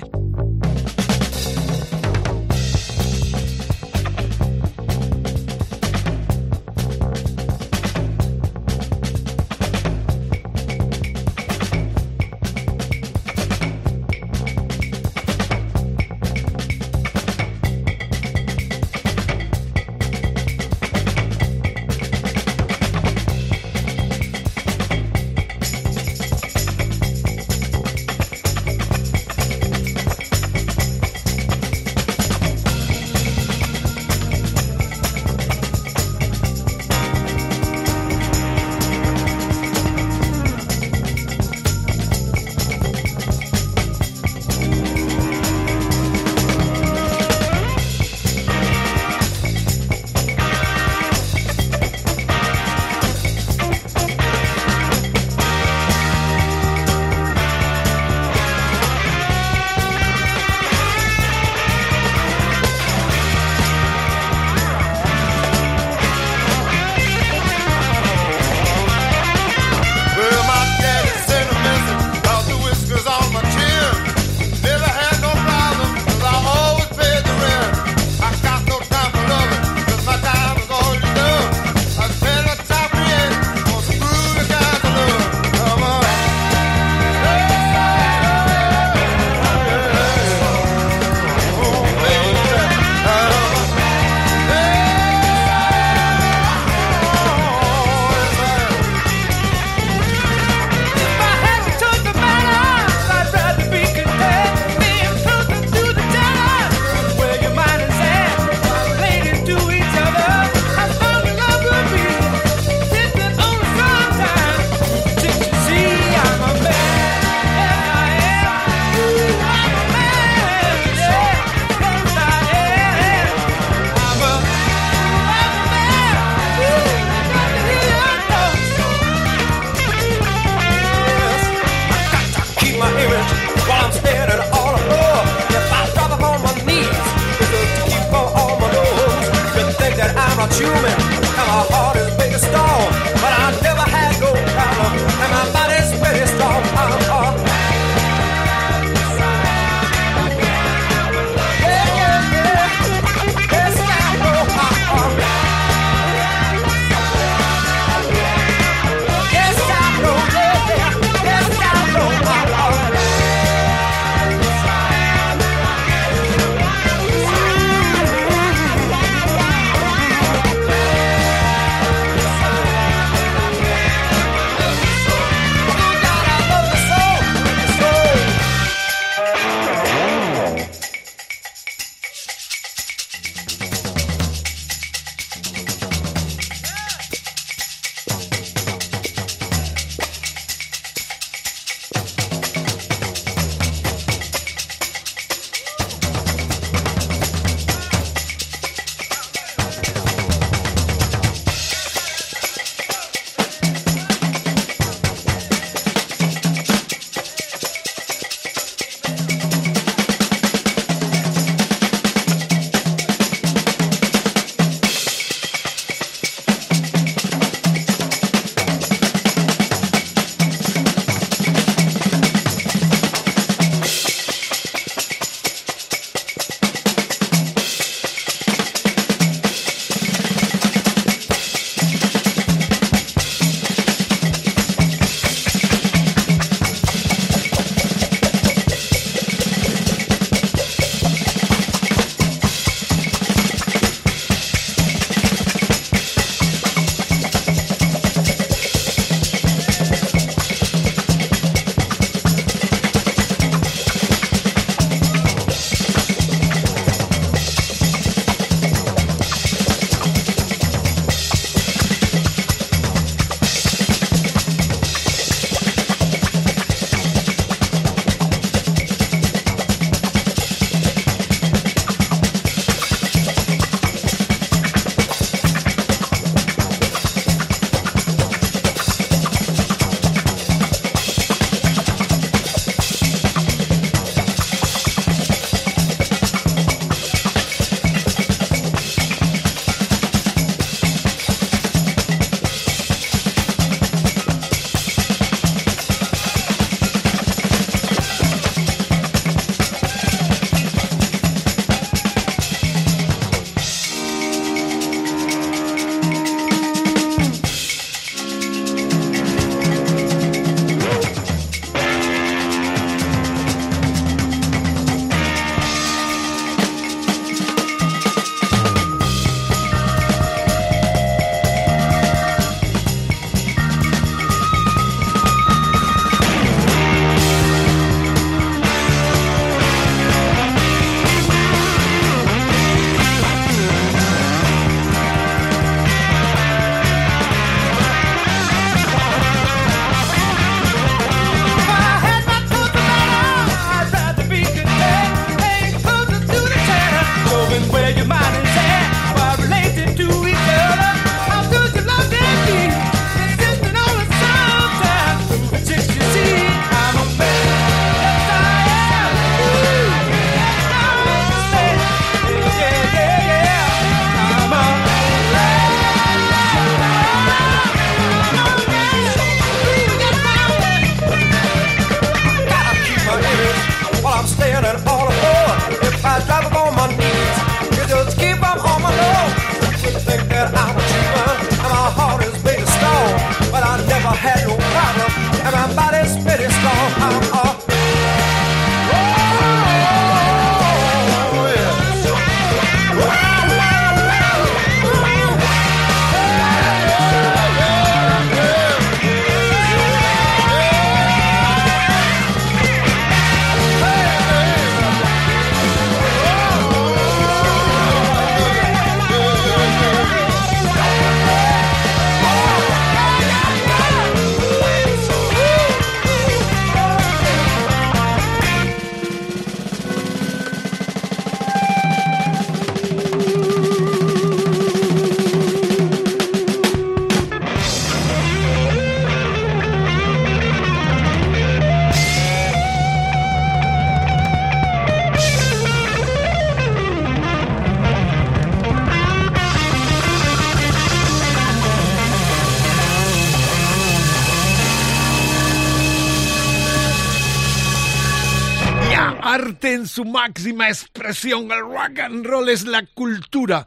En su máxima expresión. El rock and roll es la cultura.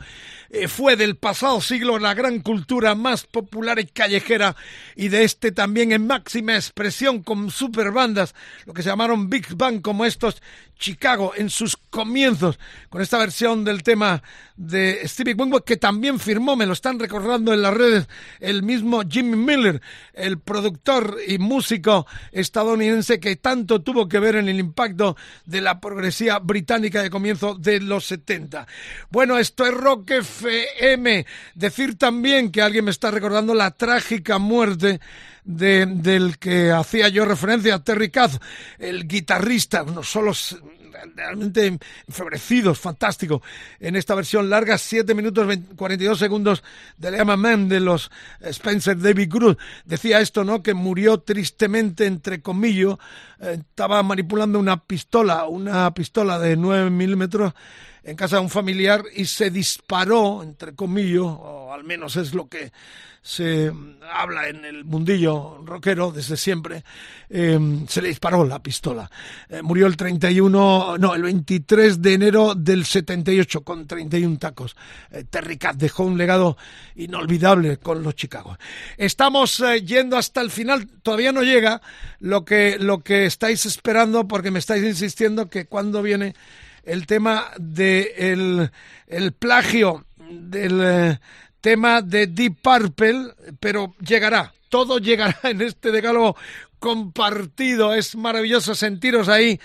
Eh, fue del pasado siglo la gran cultura más popular y callejera y de este también en máxima expresión con superbandas, lo que se llamaron Big Bang como estos Chicago en sus comienzos con esta versión del tema de Stevie Wonder que también firmó, me lo están recordando en las redes, el mismo Jimmy Miller, el productor y músico estadounidense que tanto tuvo que ver en el impacto de la progresía británica de comienzo de los 70. Bueno, esto es Rock FM. Decir también que alguien me está recordando la trágica muerte de, del que hacía yo referencia, Terry Kath, el guitarrista, no solo realmente enfebrecidos, fantástico, en esta versión larga, 7 minutos 20, 42 segundos de Leama Man de los Spencer David Cruz. Decía esto, ¿no? Que murió tristemente, entre comillas, eh, estaba manipulando una pistola, una pistola de 9 milímetros en casa de un familiar y se disparó, entre comillas, o al menos es lo que se habla en el mundillo rockero desde siempre, eh, se le disparó la pistola. Eh, murió el 31, no, el 23 de enero del 78 con 31 tacos. Eh, Terry Cat dejó un legado inolvidable con los Chicago. Estamos eh, yendo hasta el final, todavía no llega lo que, lo que estáis esperando porque me estáis insistiendo que cuando viene el tema de el, el plagio del eh, tema de Deep Purple, pero llegará, todo llegará en este decálogo compartido. Es maravilloso sentiros ahí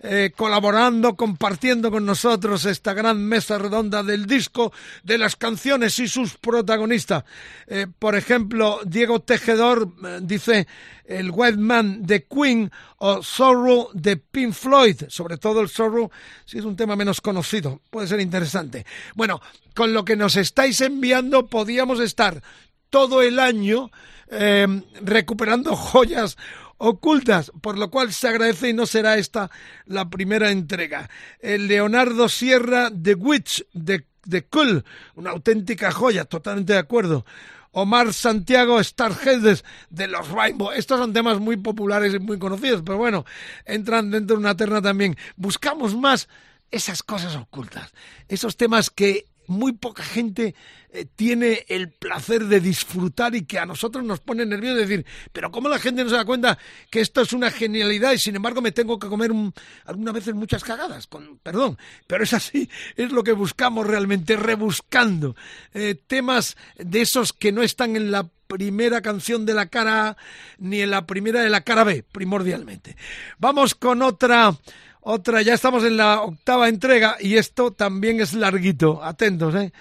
eh, colaborando, compartiendo con nosotros esta gran mesa redonda del disco, de las canciones y sus protagonistas. Eh, por ejemplo, Diego Tejedor eh, dice el Webman de Queen o Sorrow de Pink Floyd, sobre todo el Sorrow, si es un tema menos conocido, puede ser interesante. Bueno, con lo que nos estáis enviando podíamos estar todo el año eh, recuperando joyas ocultas, por lo cual se agradece y no será esta la primera entrega. El Leonardo Sierra de Witch de, de Cool, una auténtica joya, totalmente de acuerdo. Omar Santiago Starheads de los Rainbow. Estos son temas muy populares y muy conocidos, pero bueno, entran dentro de una terna también. Buscamos más esas cosas ocultas, esos temas que muy poca gente eh, tiene el placer de disfrutar y que a nosotros nos pone nerviosos de decir, pero ¿cómo la gente no se da cuenta que esto es una genialidad y sin embargo me tengo que comer un, algunas veces muchas cagadas? Con, perdón, pero es así, es lo que buscamos realmente, rebuscando eh, temas de esos que no están en la primera canción de la cara A ni en la primera de la cara B, primordialmente. Vamos con otra otra, ya estamos en la octava entrega y esto también es larguito. Atentos, ¿eh?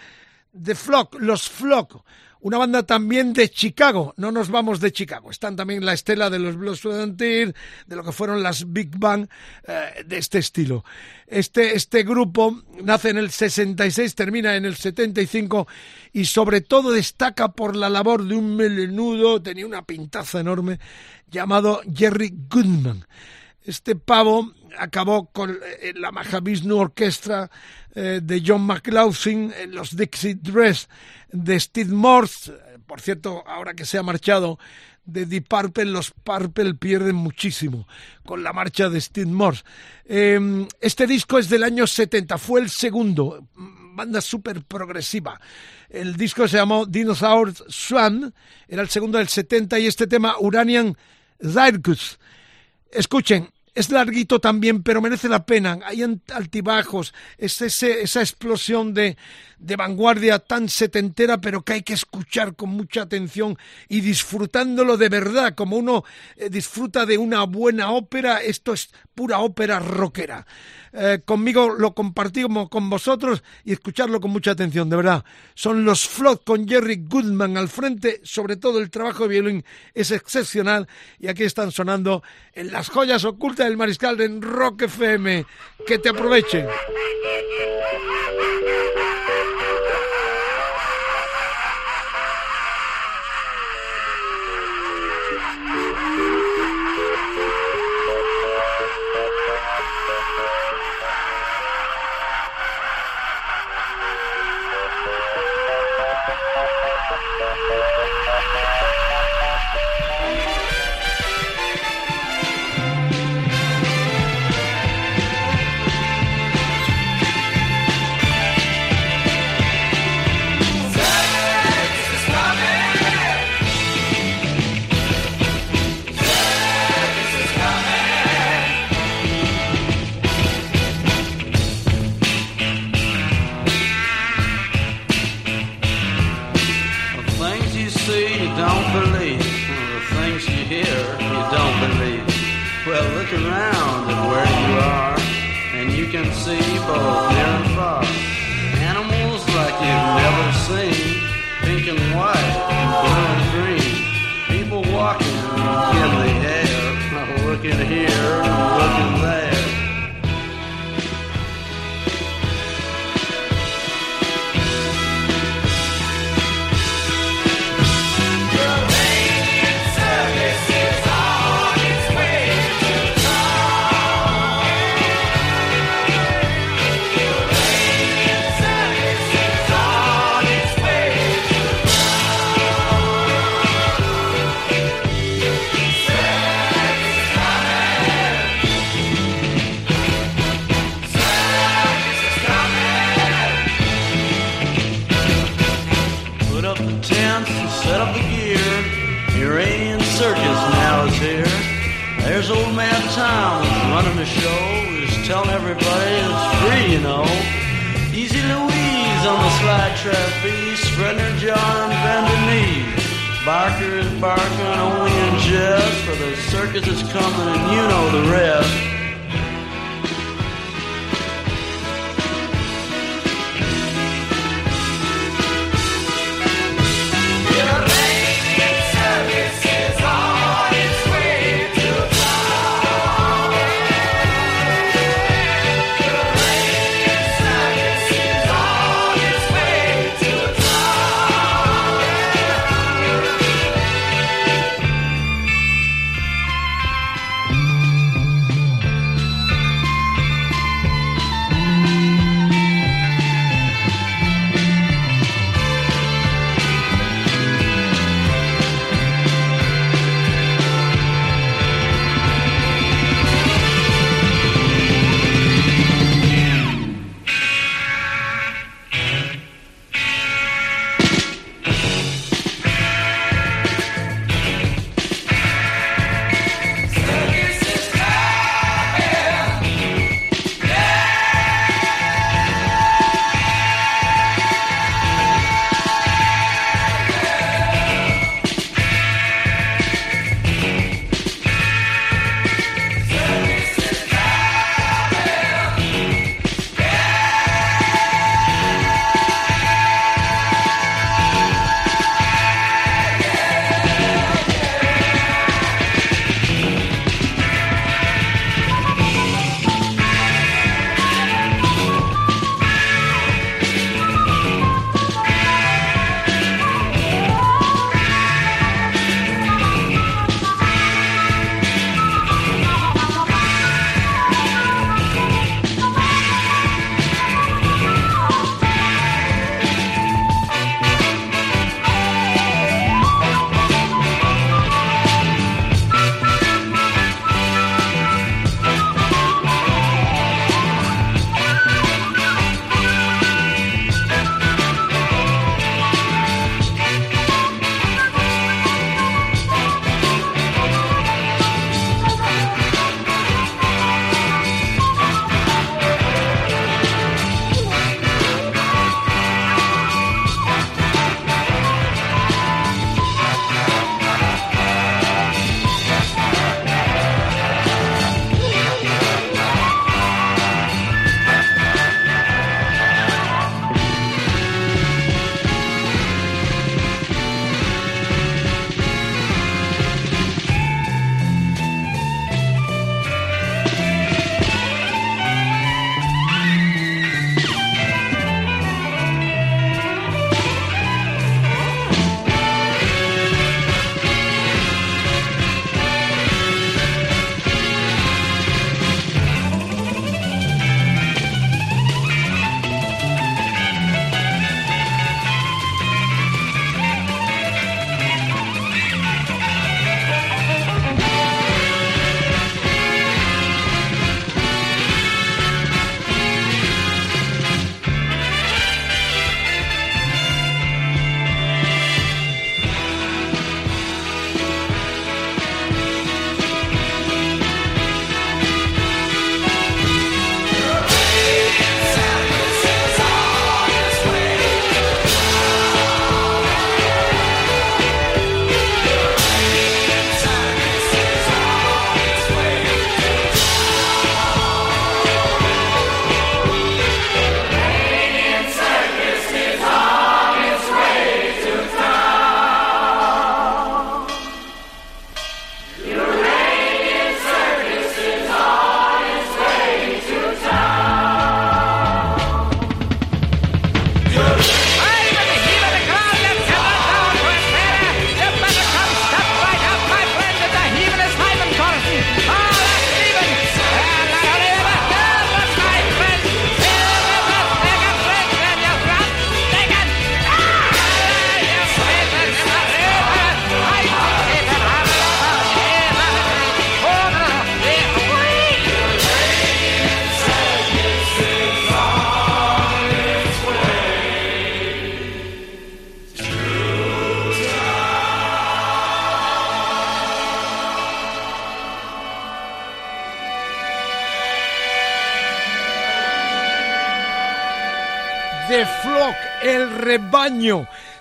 The Flock, los Flock, una banda también de Chicago. No nos vamos de Chicago. Están también la estela de los Blues Frontier, de lo que fueron las Big Bang eh, de este estilo. Este, este grupo nace en el 66, termina en el 75 y sobre todo destaca por la labor de un melenudo, tenía una pintaza enorme, llamado Jerry Goodman. Este pavo acabó con eh, la Mahavishnu Orquestra eh, de John McLaughlin, eh, los Dixie Dress de Steve Morse. Por cierto, ahora que se ha marchado de Deep Purple, los Purple pierden muchísimo con la marcha de Steve Morse. Eh, este disco es del año 70, fue el segundo, banda súper progresiva. El disco se llamó Dinosaur Swan, era el segundo del 70 y este tema Uranian Zircus. Escuchen, es larguito también, pero merece la pena. Hay altibajos, es ese, esa explosión de, de vanguardia tan setentera, pero que hay que escuchar con mucha atención y disfrutándolo de verdad, como uno eh, disfruta de una buena ópera, esto es pura ópera rockera. Eh, conmigo lo compartimos con vosotros y escucharlo con mucha atención, de verdad. Son los Flood con Jerry Goodman al frente, sobre todo el trabajo de violín es excepcional y aquí están sonando en las joyas ocultas del mariscal en Rock FM. Que te aprovechen. Thank you.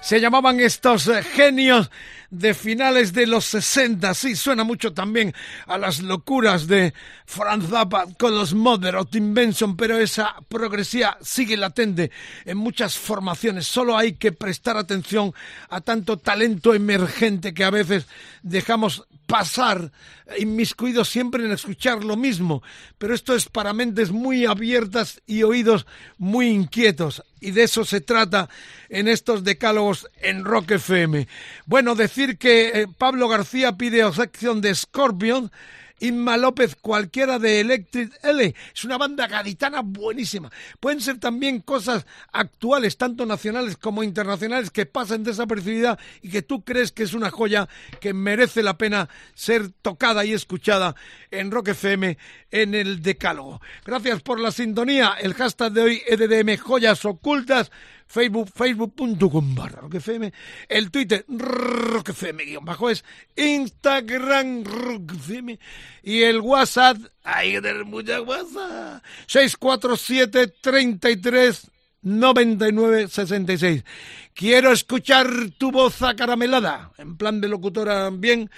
Se llamaban estos eh, genios de finales de los 60. Sí, suena mucho también a las locuras de Franz Zappa con los Mother of Invention, pero esa progresía sigue latente en muchas formaciones. Solo hay que prestar atención a tanto talento emergente que a veces dejamos pasar inmiscuidos siempre en escuchar lo mismo, pero esto es para mentes muy abiertas y oídos muy inquietos, y de eso se trata en estos decálogos en Rock FM. Bueno, decir que eh, Pablo García pide sección de Scorpion, Inma López, cualquiera de Electric L. Es una banda gaditana buenísima. Pueden ser también cosas actuales, tanto nacionales como internacionales, que pasan desapercibidas y que tú crees que es una joya que merece la pena ser tocada y escuchada en Rock FM en el Decálogo. Gracias por la sintonía. El hashtag de hoy, EDDM Joyas Ocultas. Facebook, facebook.com barra roquefm, el Twitter roquefm guion bajo es Instagram roquefm y el WhatsApp, hay que tener mucha WhatsApp, 647 33 99 66. Quiero escuchar tu voz acaramelada, en plan de locutora bien,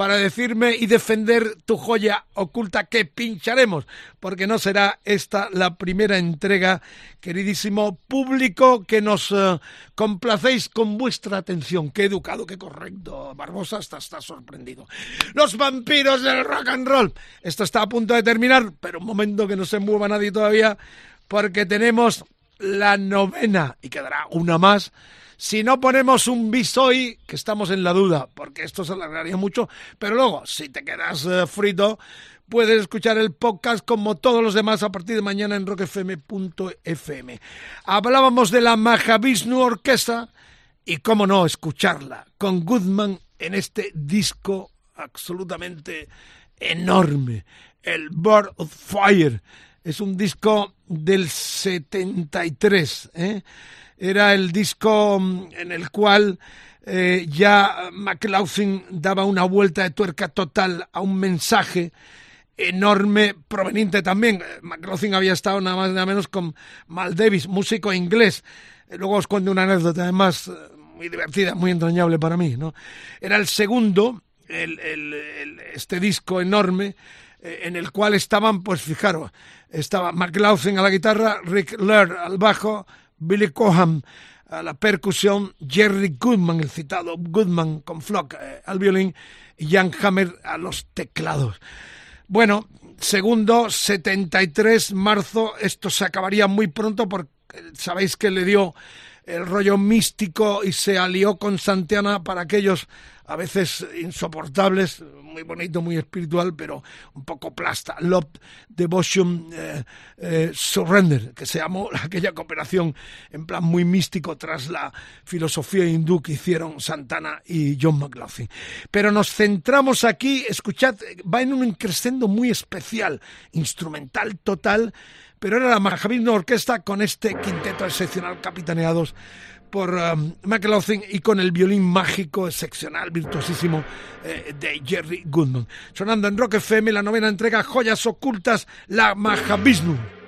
para decirme y defender tu joya oculta que pincharemos, porque no será esta la primera entrega, queridísimo público, que nos eh, complacéis con vuestra atención. Qué educado, qué correcto. Barbosa hasta está sorprendido. Los vampiros del rock and roll. Esto está a punto de terminar, pero un momento que no se mueva nadie todavía, porque tenemos la novena y quedará una más. Si no ponemos un bis hoy, que estamos en la duda, porque esto se alargaría mucho, pero luego, si te quedas eh, frito, puedes escuchar el podcast como todos los demás a partir de mañana en rockfm.fm. Hablábamos de la Mahavishnu Orquesta y cómo no escucharla con Goodman en este disco absolutamente enorme, el Bird of Fire. Es un disco del 73, ¿eh? Era el disco mm, en el cual eh, ya McLaughlin daba una vuelta de tuerca total a un mensaje enorme proveniente también. McLaughlin había estado nada más nada menos con Mal Davis, músico inglés. Luego os cuento una anécdota además eh, muy divertida, muy entrañable para mí. ¿no? Era el segundo, el, el, este disco enorme eh, en el cual estaban, pues fijaros, estaba McLaughlin a la guitarra, Rick Laird al bajo, Billy Coham a la percusión, Jerry Goodman, el citado Goodman con Flock eh, al violín y Jan Hammer a los teclados. Bueno, segundo, 73 marzo, esto se acabaría muy pronto porque sabéis que le dio el rollo místico y se alió con Santana para aquellos a veces insoportables, muy bonito, muy espiritual, pero un poco plasta. Love, Devotion, eh, eh, Surrender, que se llamó aquella cooperación en plan muy místico tras la filosofía hindú que hicieron Santana y John McLaughlin. Pero nos centramos aquí, escuchad, va en un increscendo muy especial, instrumental total, pero era la Mahavishnu Orquesta con este quinteto excepcional capitaneados por um, McLaughlin y con el violín mágico, excepcional, virtuosísimo eh, de Jerry Goodman. Sonando en Rock FM, la novena entrega Joyas Ocultas, la Mahavishnu.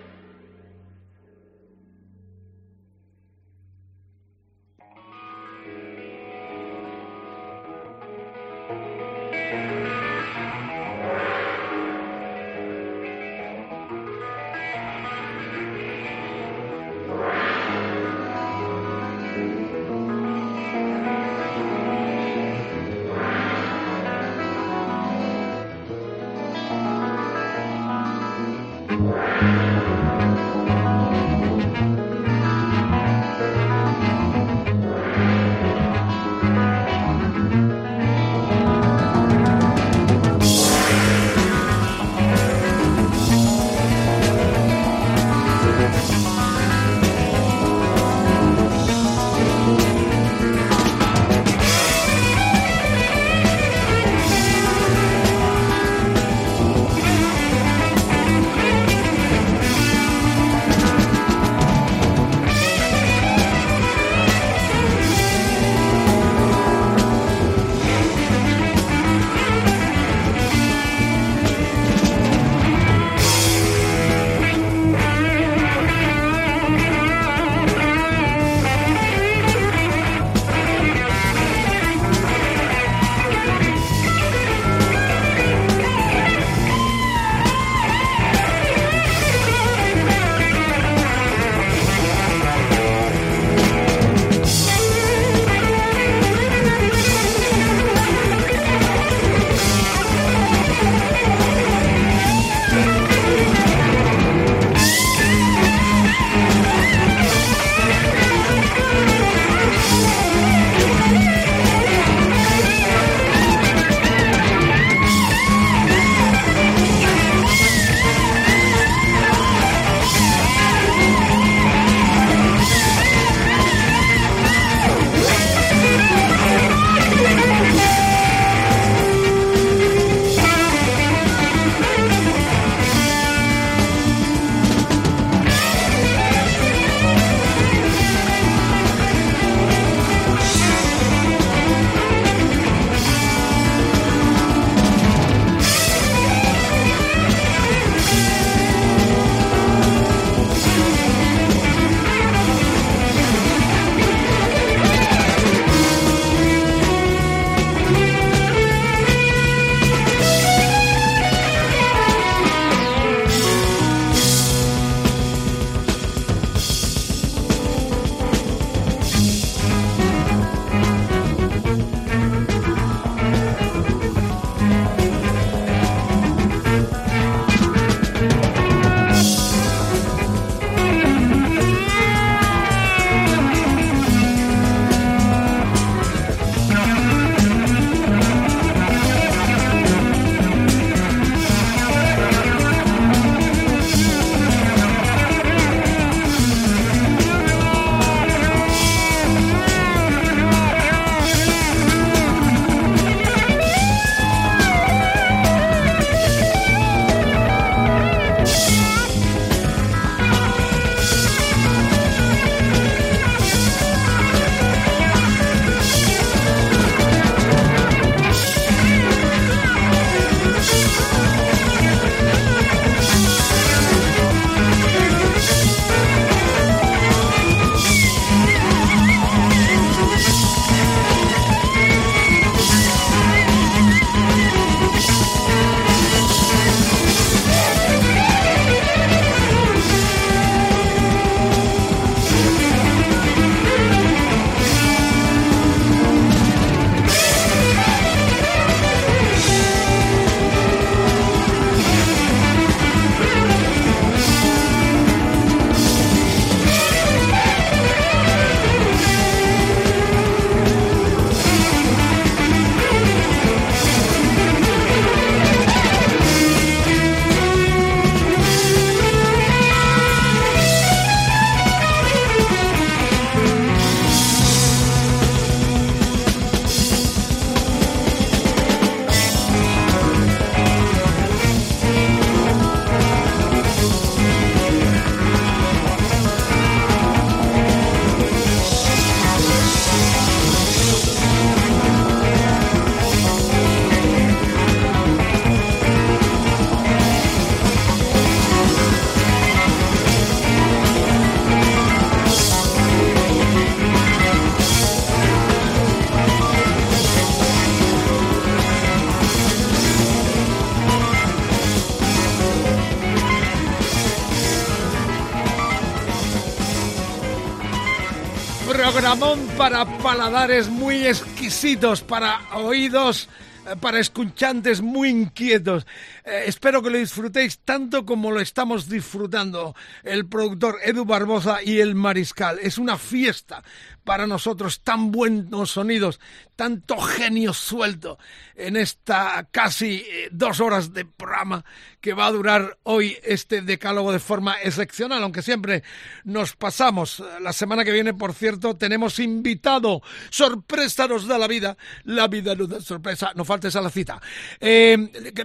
Programón para paladares muy exquisitos, para oídos, eh, para escuchantes muy inquietos. Eh, espero que lo disfrutéis tanto como lo estamos disfrutando el productor Edu Barbosa y el Mariscal. Es una fiesta para nosotros, tan buenos sonidos, tanto genio suelto en esta casi eh, dos horas de programa que va a durar hoy este decálogo de forma excepcional, aunque siempre nos pasamos. La semana que viene, por cierto, tenemos invitado. Sorpresa nos da la vida. La vida nos da sorpresa. No faltes a la cita. Eh,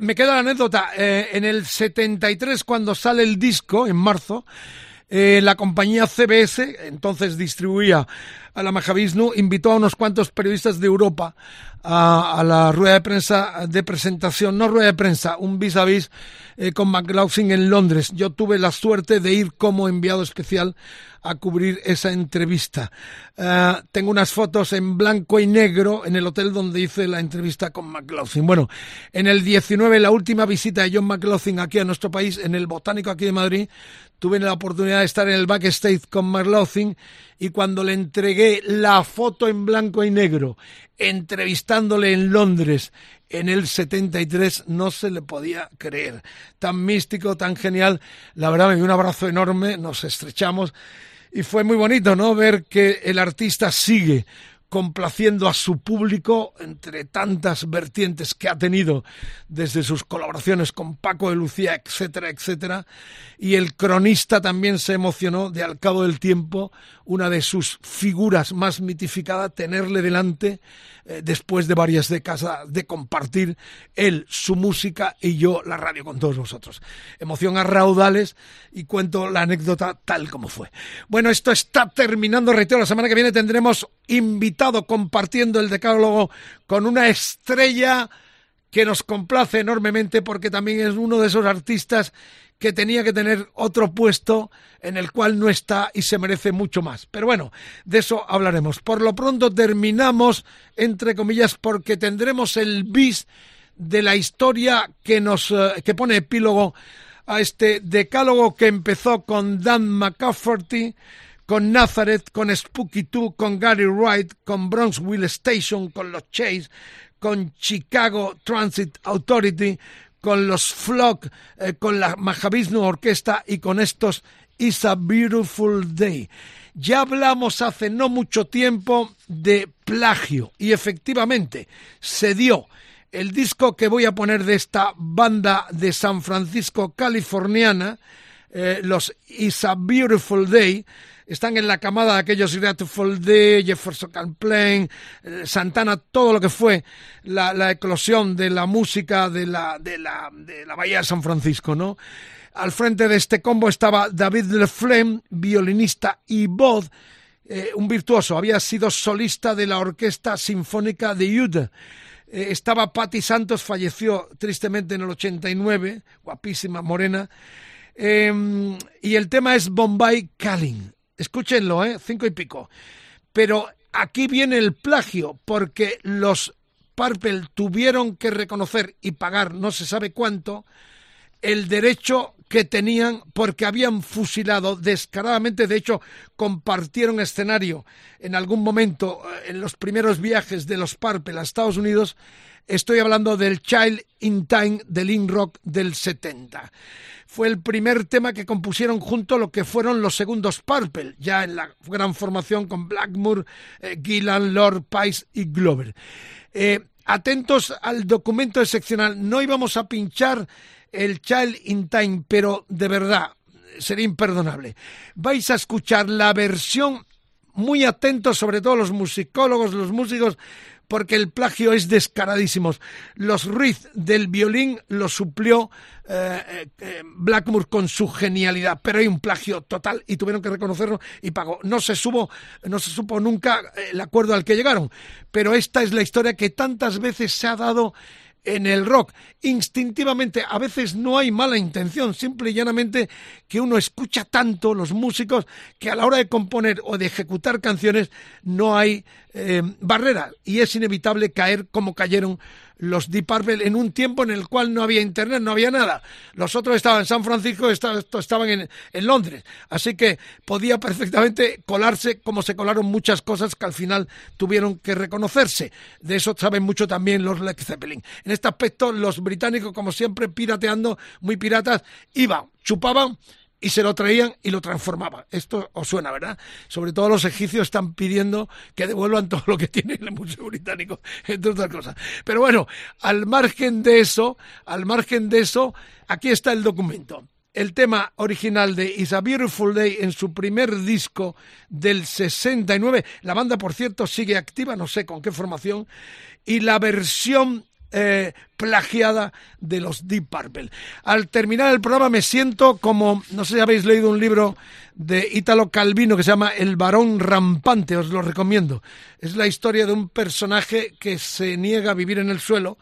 me queda la anécdota. Eh, en el 73, cuando sale el disco, en marzo, la compañía CBS, entonces distribuía a la Mahavishnu, invitó a unos cuantos periodistas de Europa a, la rueda de prensa de presentación, no rueda de prensa, un vis a vis con McLaughlin en Londres. Yo tuve la suerte de ir como enviado especial a cubrir esa entrevista. Eh, tengo unas fotos en blanco y negro en el hotel donde hice la entrevista con McLaughlin. Bueno, en el 19, la última visita de John McLaughlin aquí a nuestro país, en el Botánico aquí de Madrid, tuve la oportunidad de estar en el backstage con McLaughlin y cuando le entregué la foto en blanco y negro, entrevistándole en Londres en el 73, no se le podía creer. Tan místico, tan genial. La verdad, me dio un abrazo enorme, nos estrechamos y fue muy bonito, ¿no? Ver que el artista sigue complaciendo a su público entre tantas vertientes que ha tenido desde sus colaboraciones con Paco de Lucía, etcétera, etcétera. Y el cronista también se emocionó de al cabo del tiempo una de sus figuras más mitificadas, tenerle delante eh, después de varias décadas de compartir él su música y yo la radio con todos vosotros. Emoción a raudales y cuento la anécdota tal como fue. Bueno, esto está terminando, reitero, la semana que viene tendremos compartiendo el decálogo con una estrella que nos complace enormemente porque también es uno de esos artistas que tenía que tener otro puesto en el cual no está y se merece mucho más. Pero bueno, de eso hablaremos. Por lo pronto terminamos, entre comillas, porque tendremos el bis de la historia que nos eh, que pone epílogo a este decálogo que empezó con Dan McCafferty, con Nazareth, con Spooky 2, con Gary Wright, con Bronxville Station, con los Chase, con Chicago Transit Authority, con los Flock, eh, con la Mahavishnu Orquesta y con estos It's a Beautiful Day. Ya hablamos hace no mucho tiempo de plagio y efectivamente se dio el disco que voy a poner de esta banda de San Francisco californiana, eh, los It's a Beautiful Day, están en la camada de aquellos Grateful Day, Jefferson Airplane, eh, Santana, todo lo que fue la, eclosión de la música de la, de, la, de la Bahía de San Francisco, ¿no? Al frente de este combo estaba David Leflem, violinista y voz, eh, un virtuoso, había sido solista de la Orquesta Sinfónica de Utah. Eh, estaba Patti Santos, falleció tristemente en el 89, guapísima, morena. Eh, y el tema es Bombay Calling. Escúchenlo, ¿eh? Cinco y pico. Pero aquí viene el plagio, porque los Purple tuvieron que reconocer y pagar no se sabe cuánto el derecho que tenían porque habían fusilado descaradamente, de hecho compartieron escenario en algún momento eh, en los primeros viajes de los Purple a Estados Unidos, estoy hablando del Child in Time del In Rock del 70. Fue el primer tema que compusieron junto lo que fueron los segundos Purple, ya en la gran formación con Blackmore, eh, Gillan, Lord, Pice y Glover. Eh, atentos al documento excepcional, no íbamos a pinchar el Child in Time, pero de verdad sería imperdonable. Vais a escuchar la versión muy atentos, sobre todo los musicólogos, los músicos, porque el plagio es descaradísimo. Los riffs del violín lo suplió eh, eh, Blackmore con su genialidad, pero hay un plagio total y tuvieron que reconocerlo y pagó. No se supo, no se supo nunca el acuerdo al que llegaron, pero esta es la historia que tantas veces se ha dado en el rock. Instintivamente, a veces no hay mala intención, simple y llanamente que uno escucha tanto los músicos que a la hora de componer o de ejecutar canciones no hay eh, barrera y es inevitable caer como cayeron los Deep Purple en un tiempo en el cual no había internet, no había nada. Los otros estaban en San Francisco, estaban en, en Londres. Así que podía perfectamente colarse como se colaron muchas cosas que al final tuvieron que reconocerse. De eso saben mucho también los Led Zeppelin. En este aspecto, los británicos, como siempre, pirateando, muy piratas, iban, chupaban y se lo traían y lo transformaban. Esto os suena, ¿verdad? Sobre todo los egipcios están pidiendo que devuelvan todo lo que tiene el Museo Británico, entre otras cosas. Pero bueno, al margen de eso, al margen de eso, aquí está el documento. El tema original de Is a Beautiful Day en su primer disco del 69. La banda, por cierto, sigue activa, no sé con qué formación. Y la versión eh, plagiada de los Deep Purple. Al terminar el programa me siento como, no sé si habéis leído un libro de Italo Calvino que se llama El varón rampante, os lo recomiendo. Es la historia de un personaje que se niega a vivir en el suelo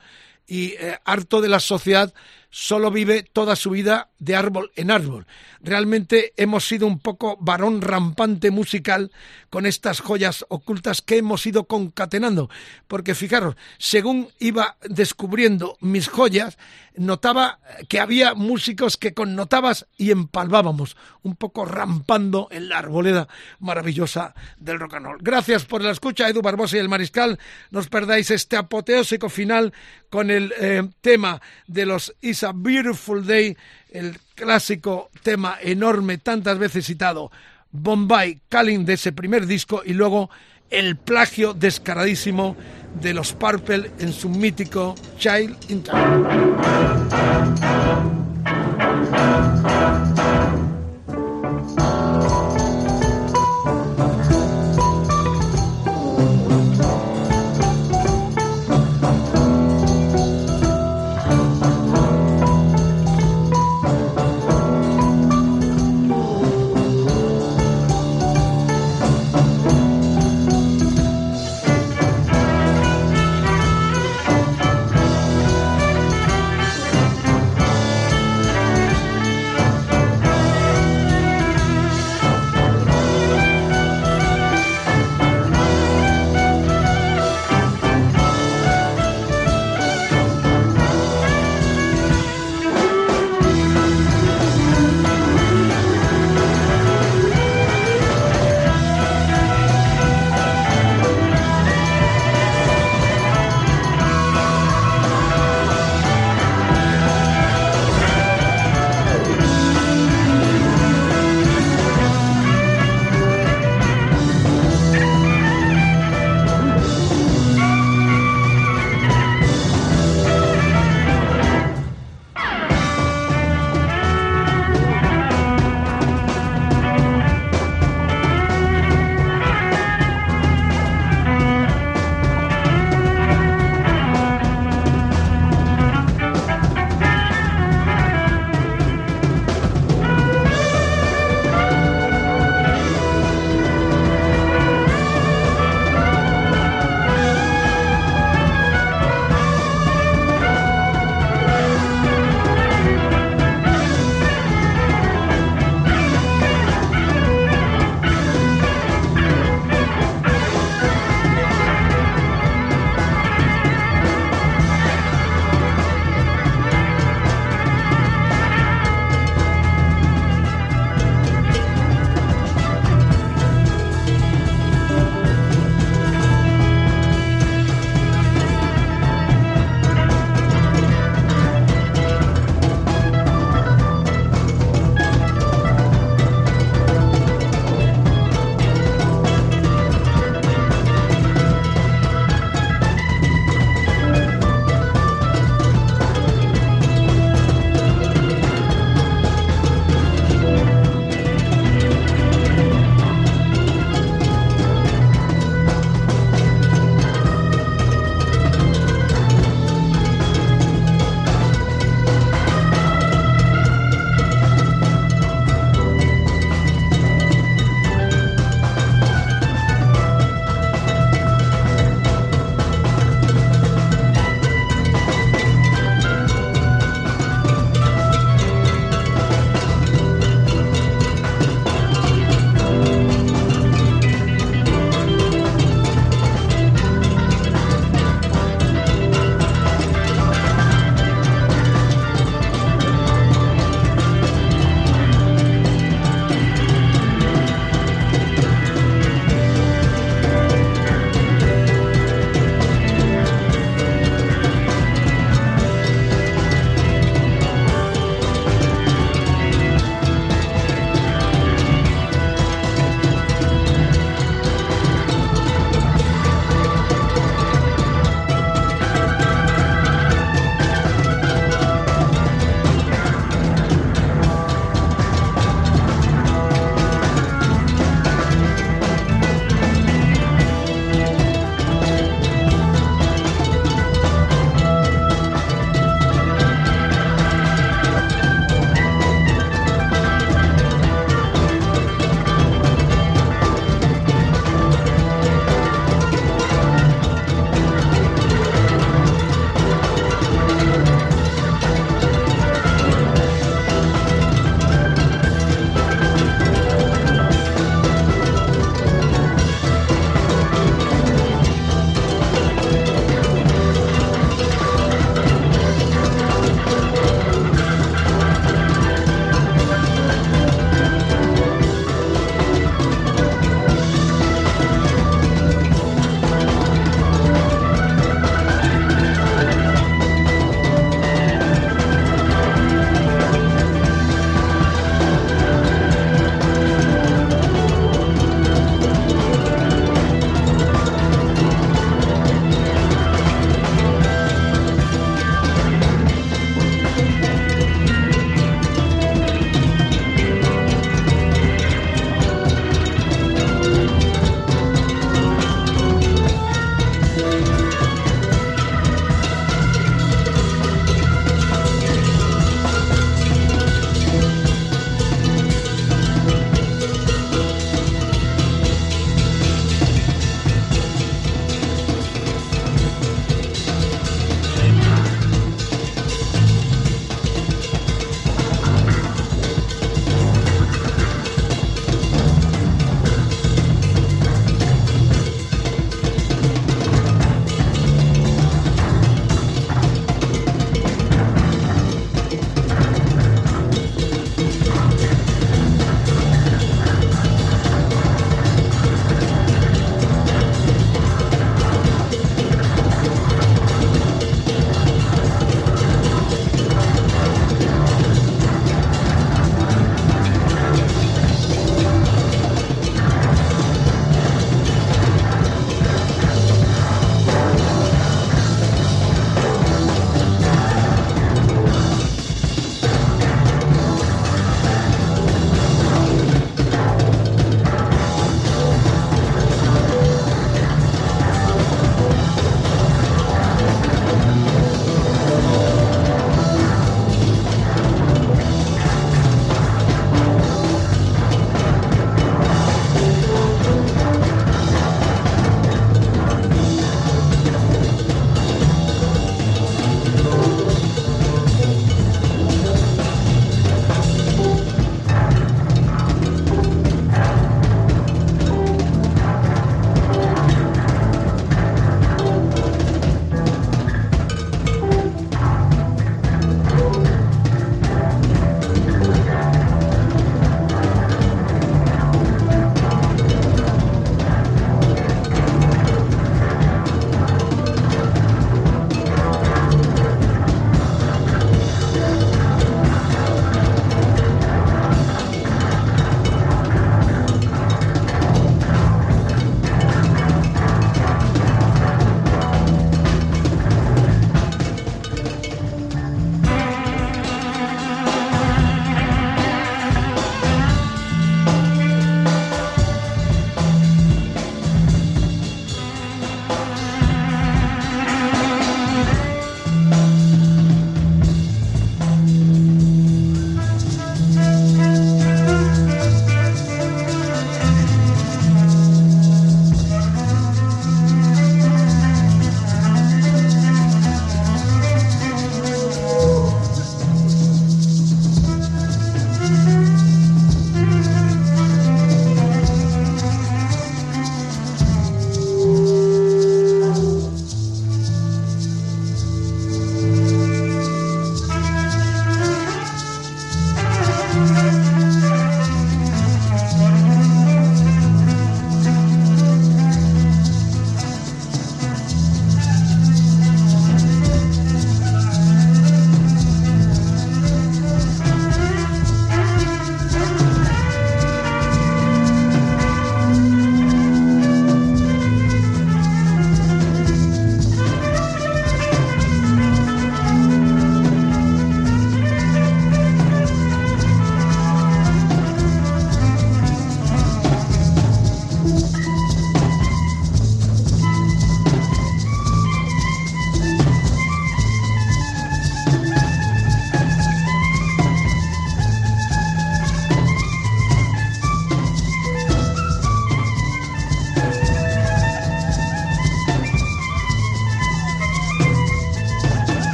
y eh, harto de la sociedad solo vive toda su vida de árbol en árbol. Realmente hemos sido un poco varón rampante musical con estas joyas ocultas que hemos ido concatenando. Porque fijaros, según iba descubriendo mis joyas, notaba que había músicos que connotabas y empalmábamos, un poco rampando en la arboleda maravillosa del rock and roll. Gracias por la escucha, Edu Barbosa y el Mariscal. No os perdáis este apoteósico final con el eh, tema de los Is Beautiful Day, el clásico tema enorme, tantas veces citado, Bombay Calling de ese primer disco y luego el plagio descaradísimo de los Purple en su mítico Child in Time.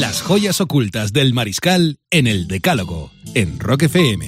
Las joyas ocultas del mariscal en el Decálogo, en Rock FM.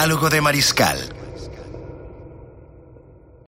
Decálogo de Mariscal